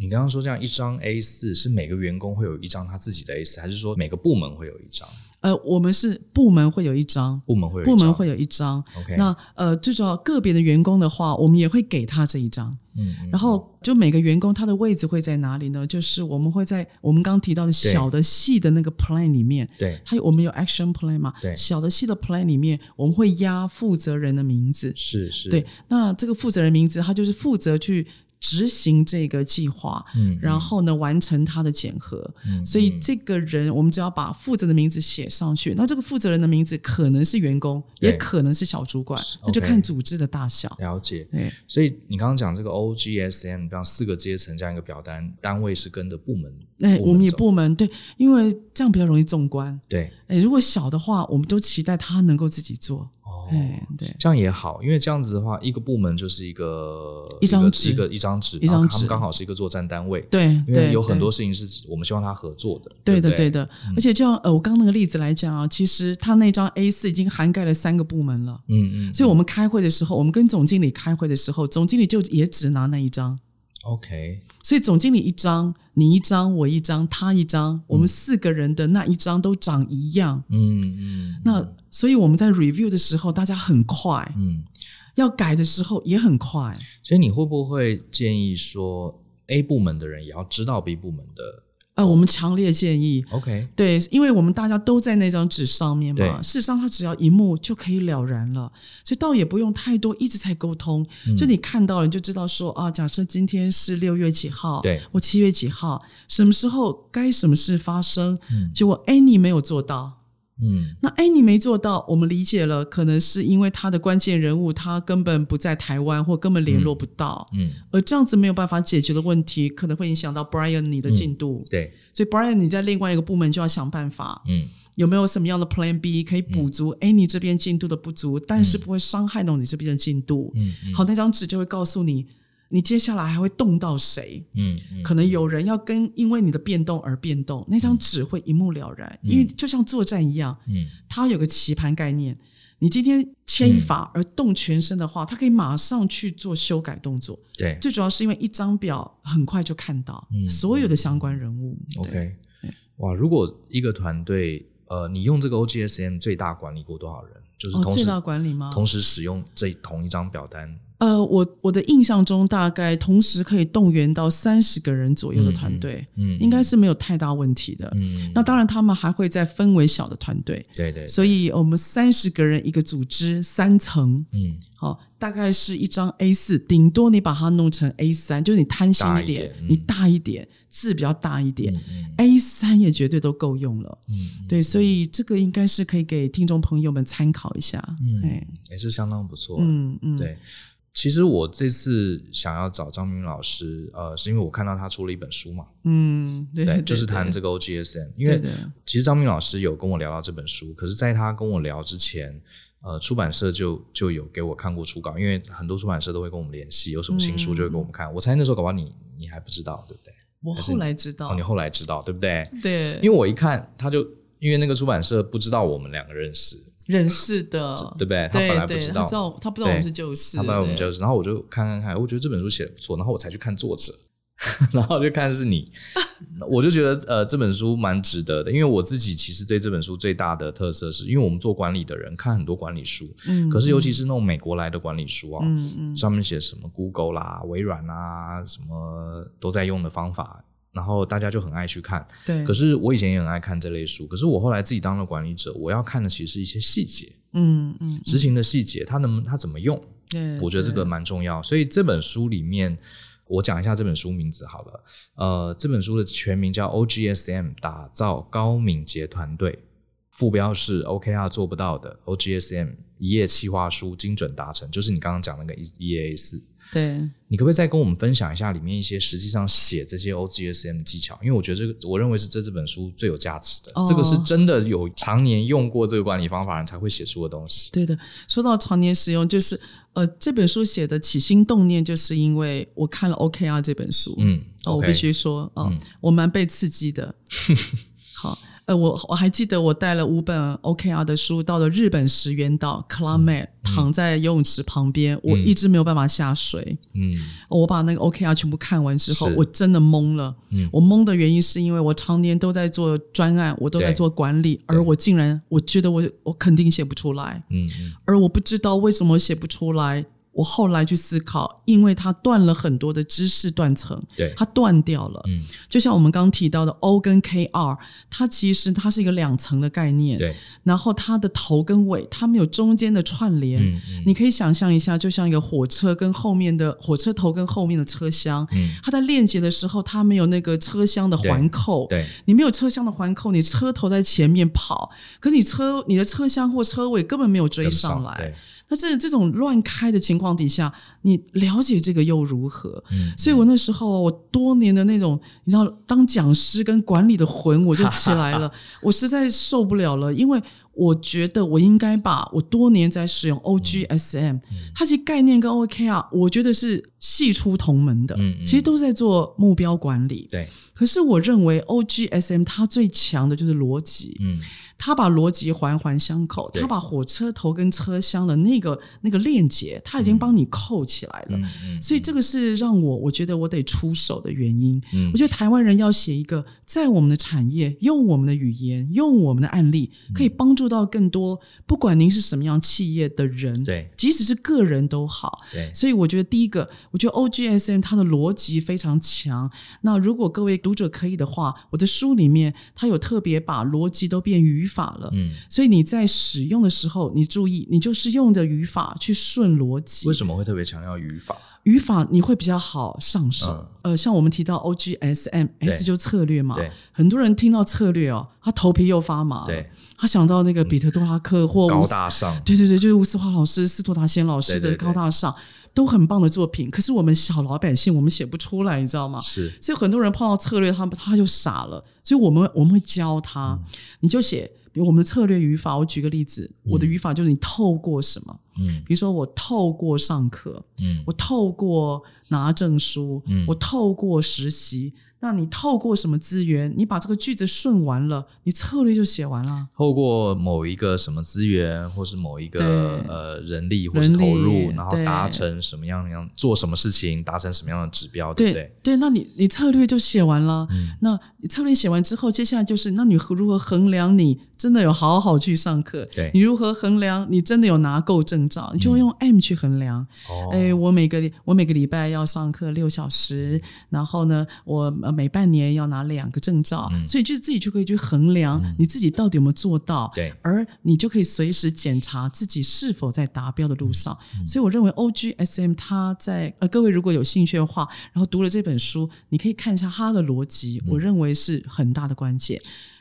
你刚刚说这样一张 A 四是每个员工会有一张他自己的 A 四，还是说每个部门会有一张？呃，我们是部门会有一张，部门会有部门会有一张。OK，那呃，最主要个别的员工的话，我们也会给他这一张。嗯，然后就每个员工他的位置会在哪里呢？就是我们会在我们刚刚提到的小的细的那个 plan 里面，对，还有我们有 action plan 嘛，对，小的细的 plan 里面我们会压负责人的名字，是是，对，那这个负责人名字他就是负责去。执行这个计划，嗯，然后呢，完成他的检核，嗯，所以这个人我们只要把负责的名字写上去，那这个负责人的名字可能是员工，也可能是小主管，那就看组织的大小。了解，对。所以你刚刚讲这个 OGSM 这样四个阶层这样一个表单，单位是跟着部门，哎，我们也部门对，因为这样比较容易纵观。对，哎，如果小的话，我们都期待他能够自己做。哎，对，这样也好，因为这样子的话，一个部门就是一个一张纸，一个一张纸，一张纸，他们刚好是一个作战单位。对，因为有很多事情是我们希望他合作的。对的，对的。而且就像呃，我刚刚那个例子来讲啊，其实他那张 A 四已经涵盖了三个部门了。嗯嗯。所以我们开会的时候，我们跟总经理开会的时候，总经理就也只拿那一张。OK。所以总经理一张，你一张，我一张，他一张，我们四个人的那一张都长一样。嗯嗯。那所以我们在 review 的时候，大家很快。嗯。要改的时候也很快。所以你会不会建议说，A 部门的人也要知道 B 部门的？呃，我们强烈建议。OK。对，因为我们大家都在那张纸上面嘛。事实上，他只要一目就可以了然了，所以倒也不用太多一直在沟通。嗯。就你看到了，你就知道说啊，假设今天是六月几号，对，我七月几号，什么时候该什么事发生，嗯，结果 any 没有做到。嗯，那哎，你没做到，我们理解了，可能是因为他的关键人物他根本不在台湾，或根本联络不到，嗯，而这样子没有办法解决的问题，可能会影响到 Brian 你的进度，嗯，对，所以 Brian 你在另外一个部门就要想办法，嗯，有没有什么样的 Plan B 可以补足哎，你这边进度的不足，但是不会伤害到你这边的进度，嗯，嗯，好，那张纸就会告诉你。你接下来还会动到谁？嗯，嗯，可能有人要跟因为你的变动而变动，那张纸会一目了然，嗯，因为就像作战一样，嗯，它有个棋盘概念。你今天牵一发而动全身的话，它可以马上去做修改动作。对，最主要是因为一张表很快就看到所有的相关人物。嗯，OK，哇，如果一个团队，呃，你用这个 OGSM 最大管理过多少人？就是同时，哦，最大管理吗？同时使用这同一张表单。呃，我我的印象中，大概同时可以动员到三十个人左右的团队，嗯，嗯，应该是没有太大问题的。嗯，那当然，他们还会再分为小的团队，对，对对。所以我们三十个人一个组织，三层，嗯，好，大概是一张 A 四，顶多你把它弄成 A 三，就是你贪心一点，一点嗯、你大一点，字比较大一点，A 三也绝对都够用了。嗯，对，所以这个应该是可以给听众朋友们参考一下。嗯，也是相当不错。嗯嗯，对。其实我这次想要找张明老师，呃，是因为我看到他出了一本书嘛，嗯，对，对，对，就是谈这个 OGSM。因为其实张明老师有跟我聊到这本书，可是在他跟我聊之前，呃，出版社就就有给我看过初稿，因为很多出版社都会跟我们联系，有什么新书就会给我们看。嗯、我猜那时候搞不好你你还不知道，对不对？我后来知道，哦，你后来知道，对不对？对，因为我一看他就，因为那个出版社不知道我们两个认识。认识的，对不对？他本来不知道，他他不知道我们是旧识，他不知道我们旧识。然后我就看看看，我觉得这本书写的不错，然后我才去看作者，然后就看是你，我就觉得呃这本书蛮值得的，因为我自己其实对这本书最大的特色是，因为我们做管理的人看很多管理书，嗯，可是尤其是那种美国来的管理书啊，嗯嗯，上面写什么 Google 啦、微软啊，什么都在用的方法。然后大家就很爱去看，对。可是我以前也很爱看这类书，可是我后来自己当了管理者，我要看的其实是一些细节，嗯嗯，执行的细节，它能它怎么用？对，我觉得这个蛮重要。所以这本书里面，我讲一下这本书名字好了。呃，这本书的全名叫 OGSM，打造高敏捷团队。副标是 OKR 做不到的 OGSM 一页企划书精准达成，就是你刚刚讲那个一页 A4。对，你可不可以再跟我们分享一下里面一些实际上写这些 OGSM 的技巧？因为我觉得这个，我认为是这这本书最有价值的。哦，这个是真的有常年用过这个管理方法人才会写出的东西。对的，说到常年使用，就是呃，这本书写的起心动念，就是因为我看了 OKR 这本书，嗯，哦，我必须说，哦，嗯，我蛮被刺激的。好。呃，我我还记得我带了五本 OKR 的书到了日本石原岛 Med，躺在游泳池旁边，嗯、我一直没有办法下水。嗯，我把那个 OKR 全部看完之后，我真的懵了。嗯，我懵的原因是因为我常年都在做专案，我都在做管理，而我竟然我觉得我我肯定写不出来。嗯，而我不知道为什么写不出来。我后来去思考，因为它断了很多的知识断层，对，它断掉了。嗯，就像我们刚刚提到的 O 跟 KR，它其实它是一个两层的概念，对。然后它的头跟尾，它没有中间的串联。嗯嗯。你可以想象一下，就像一个火车跟后面的火车头跟后面的车厢，嗯，它在链接的时候，它没有那个车厢的环扣，对。你没有车厢的环扣，你车头在前面跑，可是你车你的车厢或车尾根本没有追上来。那这这种乱开的情况底下，你了解这个又如何？嗯，所以我那时候我多年的那种，你知道，当讲师跟管理的魂我就起来了，我实在受不了了，因为。我觉得我应该把我多年在使用 OGSM，嗯，它其实概念跟 OKR，我觉得是系出同门的，嗯，其实都在做目标管理。对，可是我认为 OGSM 它最强的就是逻辑，嗯，它把逻辑环环相扣，他把火车头跟车厢的那个那个链接，他已经帮你扣起来了。所以这个是让我我觉得我得出手的原因。我觉得台湾人要写一个在我们的产业用我们的语言用我们的案例可以帮助。到更多，不管您是什么样企业的人，对，即使是个人都好，对。所以我觉得第一个，我觉得 OGSM 它的逻辑非常强。那如果各位读者可以的话，我的书里面它有特别把逻辑都变语法了，嗯。所以你在使用的时候，你注意，你就是用的语法去顺逻辑。为什么会特别强调语法？语法你会比较好上手，嗯、呃，像我们提到 OGSM，S 就策略嘛，很多人听到策略哦，他头皮又发麻，对，他想到那个彼得·多拉克或高大上，对对对，就是吴思华老师、司徒达贤老师的高大上，对对对，都很棒的作品。可是我们小老百姓，我们写不出来，你知道吗？是，所以很多人碰到策略，他他就傻了。所以我们我们会教他，嗯、你就写。比如我们的策略语法，我举个例子，我的语法就是你透过什么，嗯，比如说我透过上课，嗯，我透过拿证书，嗯，我透过实习。那你透过什么资源？你把这个句子顺完了，你策略就写完了。透过某一个什么资源，或是某一个呃人力，或是投入，然后达成什么样样，做什么事情，达成什么样的指标，对不对？对，那你你策略就写完了。嗯，那你策略写完之后，接下来就是，那你如何衡量你真的有好好去上课？对，你如何衡量你真的有拿够证照？你就用 M 去衡量。哦，哎，我每个我每个礼拜要上课六小时，然后呢，我。每半年要拿两个证照，嗯、所以就是自己就可以去衡量你自己到底有没有做到。对、嗯，而你就可以随时检查自己是否在达标的路上。嗯、所以我认为 OGSM 它在呃，各位如果有兴趣的话，然后读了这本书，你可以看一下它的逻辑，嗯、我认为是很大的关键。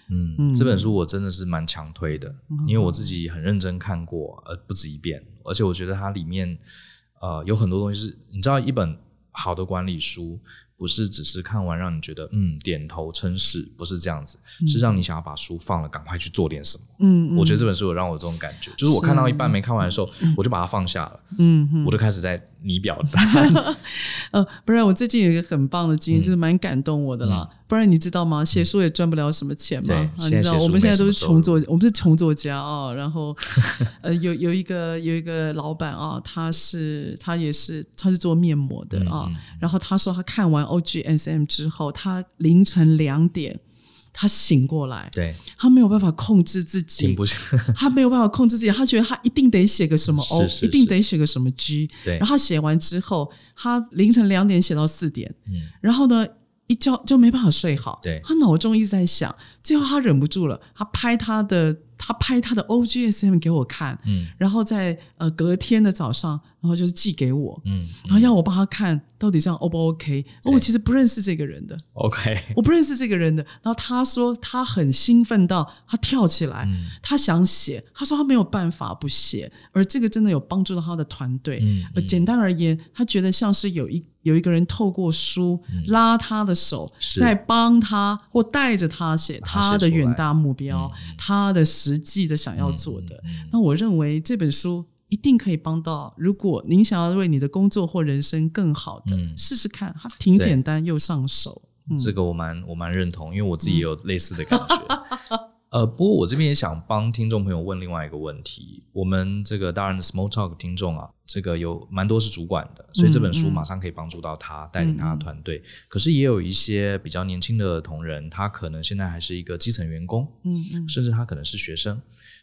嗯，嗯这本书我真的是蛮强推的，嗯、因为我自己很认真看过，呃，不止一遍，而且我觉得它里面呃有很多东西是，你知道，一本好的管理书。不是只是看完让你觉得嗯点头称是，不是这样子，嗯、是让你想要把书放了，赶快去做点什么。嗯，嗯我觉得这本书有让我这种感觉，就是我看到一半没看完的时候，我就把它放下了。嗯，嗯我就开始在拟表达。呃，不然我最近有一个很棒的经验，嗯、就是蛮感动我的啦。嗯、不然你知道吗？写书也赚不了什么钱嘛。啊，你知道我们现在都是穷作，我们是穷作家啊、哦。然后 呃，有有一个有一个老板啊，他是他也是他是做面膜的啊。然后他说他看完。OGSM 之后，他凌晨两点，他醒过来，对，他没有办法控制自己，他没有办法控制自己，他觉得他一定得写个什么 O，一定得写个什么 G，对，然后他写完之后，他凌晨两点写到四点，嗯，然后呢，一觉就没办法睡好，对，他脑中一直在想，最后他忍不住了，他拍他的，他拍他的 OGSM 给我看，嗯，然后在呃隔天的早上，然后就是寄给我，嗯，然后要我帮他看。到底这样 O 不 OK？我其实不认识这个人的，OK，我不认识这个人的。然后他说他很兴奋到他跳起来，嗯、他想写，他说他没有办法不写，而这个真的有帮助到他的团队。嗯，而简单而言，他觉得像是有一有一个人透过书拉他的手，嗯、在帮他或带着他写他的远大目标，他，他的实际的想要做的。那我认为这本书。一定可以帮到。如果您想要为你的工作或人生更好的，嗯、试试看，它挺简单又上手。这个我蛮我蛮认同，因为我自己也有类似的感觉。呃，不过我这边也想帮听众朋友问另外一个问题。我们这个当然 Small Talk 听众啊，这个有蛮多是主管的，所以这本书马上可以帮助到他，带领他的团队。可是也有一些比较年轻的同仁，他可能现在还是一个基层员工，嗯嗯，甚至他可能是学生。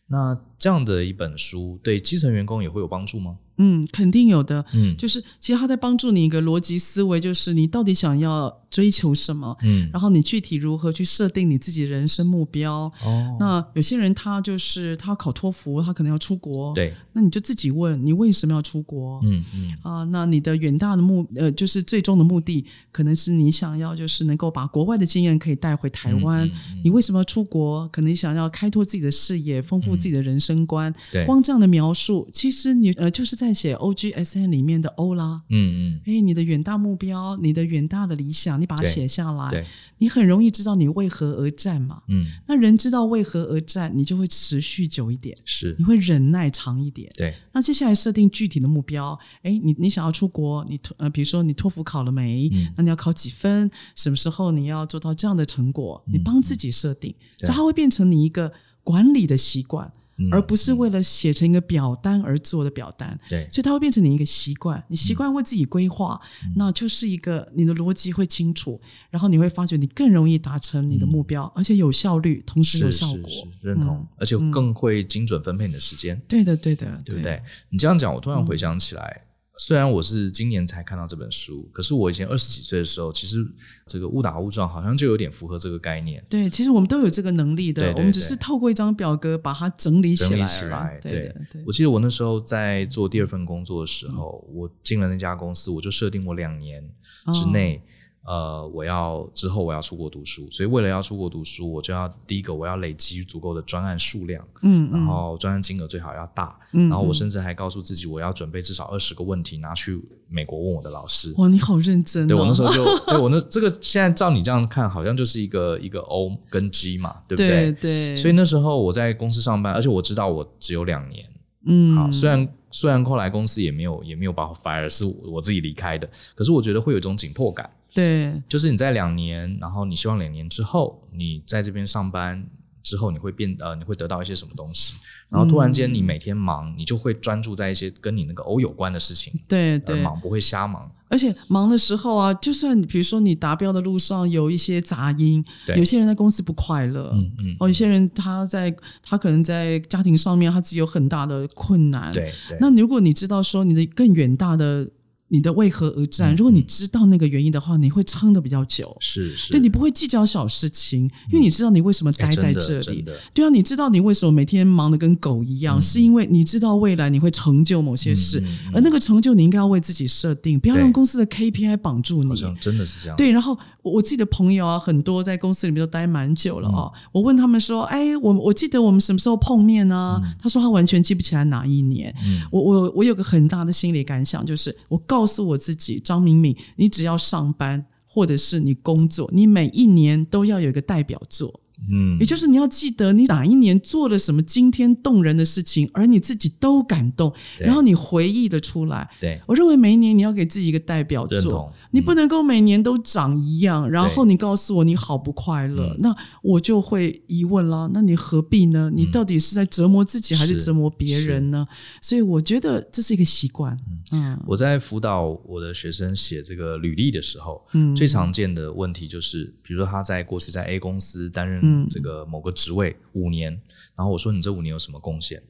那这样的一本书对基层员工也会有帮助吗？嗯，肯定有的。嗯，就是其实他在帮助你一个逻辑思维，就是你到底想要追求什么？嗯，然后你具体如何去设定你自己的人生目标？哦，那有些人他就是他要考托福，他可能要出国。对，那你就自己问你为什么要出国？嗯嗯啊，那你的远大的目呃，就是最终的目的，可能是你想要就是能够把国外的经验可以带回台湾。嗯嗯嗯、你为什么要出国？可能你想要开拓自己的视野，丰富自己的人生观。对、嗯，光这样的描述，其实你呃就是在。在写 OGSN 里面的 O 啦，嗯嗯，哎，你的远大目标，你的远大的理想，你把它写下来，你很容易知道你为何而战嘛，嗯，那人知道为何而战，你就会持续久一点，是，你会忍耐长一点，对。那接下来设定具体的目标，哎，你你想要出国，你呃，比如说你托福考了没？嗯，那你要考几分？什么时候你要做到这样的成果？你帮自己设定，这它会变成你一个管理的习惯。而不是为了写成一个表单而做的表单，对，所以它会变成你一个习惯，你习惯为自己规划，嗯、那就是一个你的逻辑会清楚，然后你会发觉你更容易达成你的目标，嗯、而且有效率，同时有效果，是是是认同，嗯、而且更会精准分配你的时间，对的，对的，对不对？你这样讲，我突然回想起来。嗯虽然我是今年才看到这本书，可是我以前二十几岁的时候，其实这个误打误撞好像就有点符合这个概念。对，其实我们都有这个能力的，对对对，我们只是透过一张表格把它整理起来。整理起来，对，对，对。我记得我那时候在做第二份工作的时候，嗯、我进了那家公司，我就设定我两年之内。哦呃，我要之后我要出国读书，所以为了要出国读书，我就要第一个我要累积足够的专案数量，嗯，然后专案金额最好要大，嗯，然后我甚至还告诉自己我要准备至少二十个问题拿去美国问我的老师。哇，你好认真哦！对，我那时候就 对我那这个现在照你这样看，好像就是一个一个 O 跟 G 嘛，对不对？对对。所以那时候我在公司上班，而且我知道我只有两年，嗯，好，虽然虽然后来公司也没有也没有把我 fire，是我自己离开的，可是我觉得会有一种紧迫感。对，就是你在两年，然后你希望两年之后，你在这边上班之后，你会变呃，你会得到一些什么东西？然后突然间你每天忙，你就会专注在一些跟你那个偶有关的事情。对对，忙不会瞎忙。而且忙的时候啊，就算比如说你达标的路上有一些杂音，有些人在公司不快乐，嗯嗯，哦，有些人他在他可能在家庭上面他自己有很大的困难，对对。那如果你知道说你的更远大的。你的为何而战？如果你知道那个原因的话，你会撑的比较久。是是，对，你不会计较小事情，因为你知道你为什么待在这里。对啊，你知道你为什么每天忙得跟狗一样，是因为你知道未来你会成就某些事，而那个成就你应该要为自己设定，不要让公司的 KPI 绑住你。好像真的是这样。对，然后我自己的朋友啊，很多在公司里面都待蛮久了啊。我问他们说：“哎，我我记得我们什么时候碰面呢？”他说他完全记不起来哪一年。我我我有个很大的心理感想，就是我告。告诉我自己，张敏敏，你只要上班或者是你工作，你每一年都要有一个代表作。嗯，也就是你要记得你哪一年做了什么惊天动人的事情，而你自己都感动，然后你回忆的出来。对，我认为每一年你要给自己一个代表作，你不能够每年都长一样，然后你告诉我你好不快乐，那我就会疑问啦。那你何必呢？你到底是在折磨自己还是折磨别人呢？所以我觉得这是一个习惯。嗯，我在辅导我的学生写这个履历的时候，嗯，最常见的问题就是，比如说他在过去在 A 公司担任。嗯，这个某个职位五年，然后我说，你这五年有什么贡献？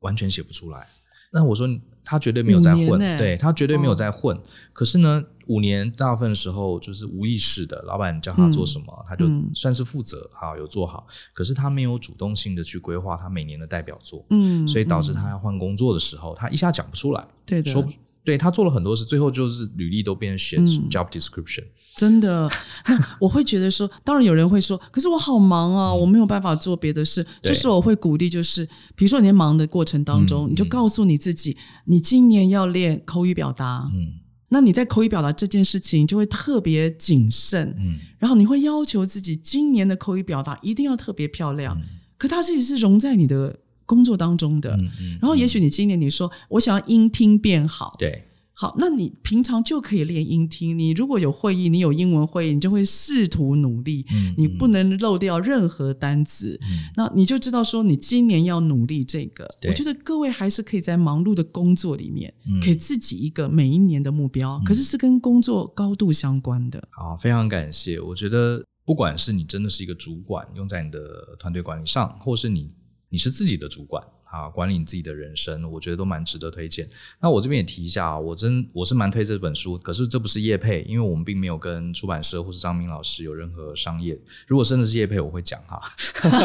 完全写不出来。那我说他绝对没有在混，对，他绝对没有在混。哦、可是呢，五年大部分时候就是无意识的，老板叫他做什么，嗯、他就算是负责，好有做好。可是他没有主动性的去规划他每年的代表作，嗯，所以导致他要换工作的时候，他一下讲不出来，对的，说对他做了很多事，最后就是履历都变成写 job description。嗯真的，那我会觉得说，当然有人会说，可是我好忙啊，我没有办法做别的事。就是我会鼓励，就是比如说你在忙的过程当中，你就告诉你自己，你今年要练口语表达。嗯，那你在口语表达这件事情就会特别谨慎。嗯，然后你会要求自己今年的口语表达一定要特别漂亮。可它其实是融在你的工作当中的。嗯，然后也许你今年你说我想要音听变好。对。好，那你平常就可以练音听。你如果有会议，你有英文会议，你就会试图努力，嗯、你不能漏掉任何单词。嗯、那你就知道说，你今年要努力这个。我觉得各位还是可以在忙碌的工作里面，嗯、给自己一个每一年的目标，嗯、可是是跟工作高度相关的。好，非常感谢。我觉得，不管是你真的是一个主管，用在你的团队管理上，或是你你是自己的主管。啊，管理你自己的人生，我觉得都蛮值得推荐。那我这边也提一下啊，我真我是蛮推这本书，可是这不是叶配，因为我们并没有跟出版社或是张明老师有任何商业。如果真的是叶配，我会讲哈。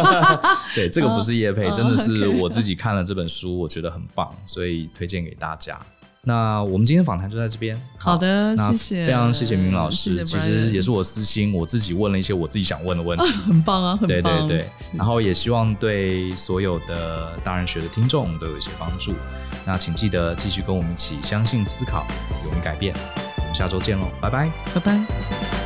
对，这个不是叶配，真的是我自己看了这本书，我觉得很棒，所以推荐给大家。那我们今天访谈就在这边。好的，谢谢，非常谢谢明老师。谢谢其实也是我私心，我自己问了一些我自己想问的问题。啊、很棒啊，很棒。对对对，然后也希望对所有的大人学的听众都有一些帮助。那请记得继续跟我们一起相信、思考、勇于改变。我们下周见喽，拜拜，拜拜。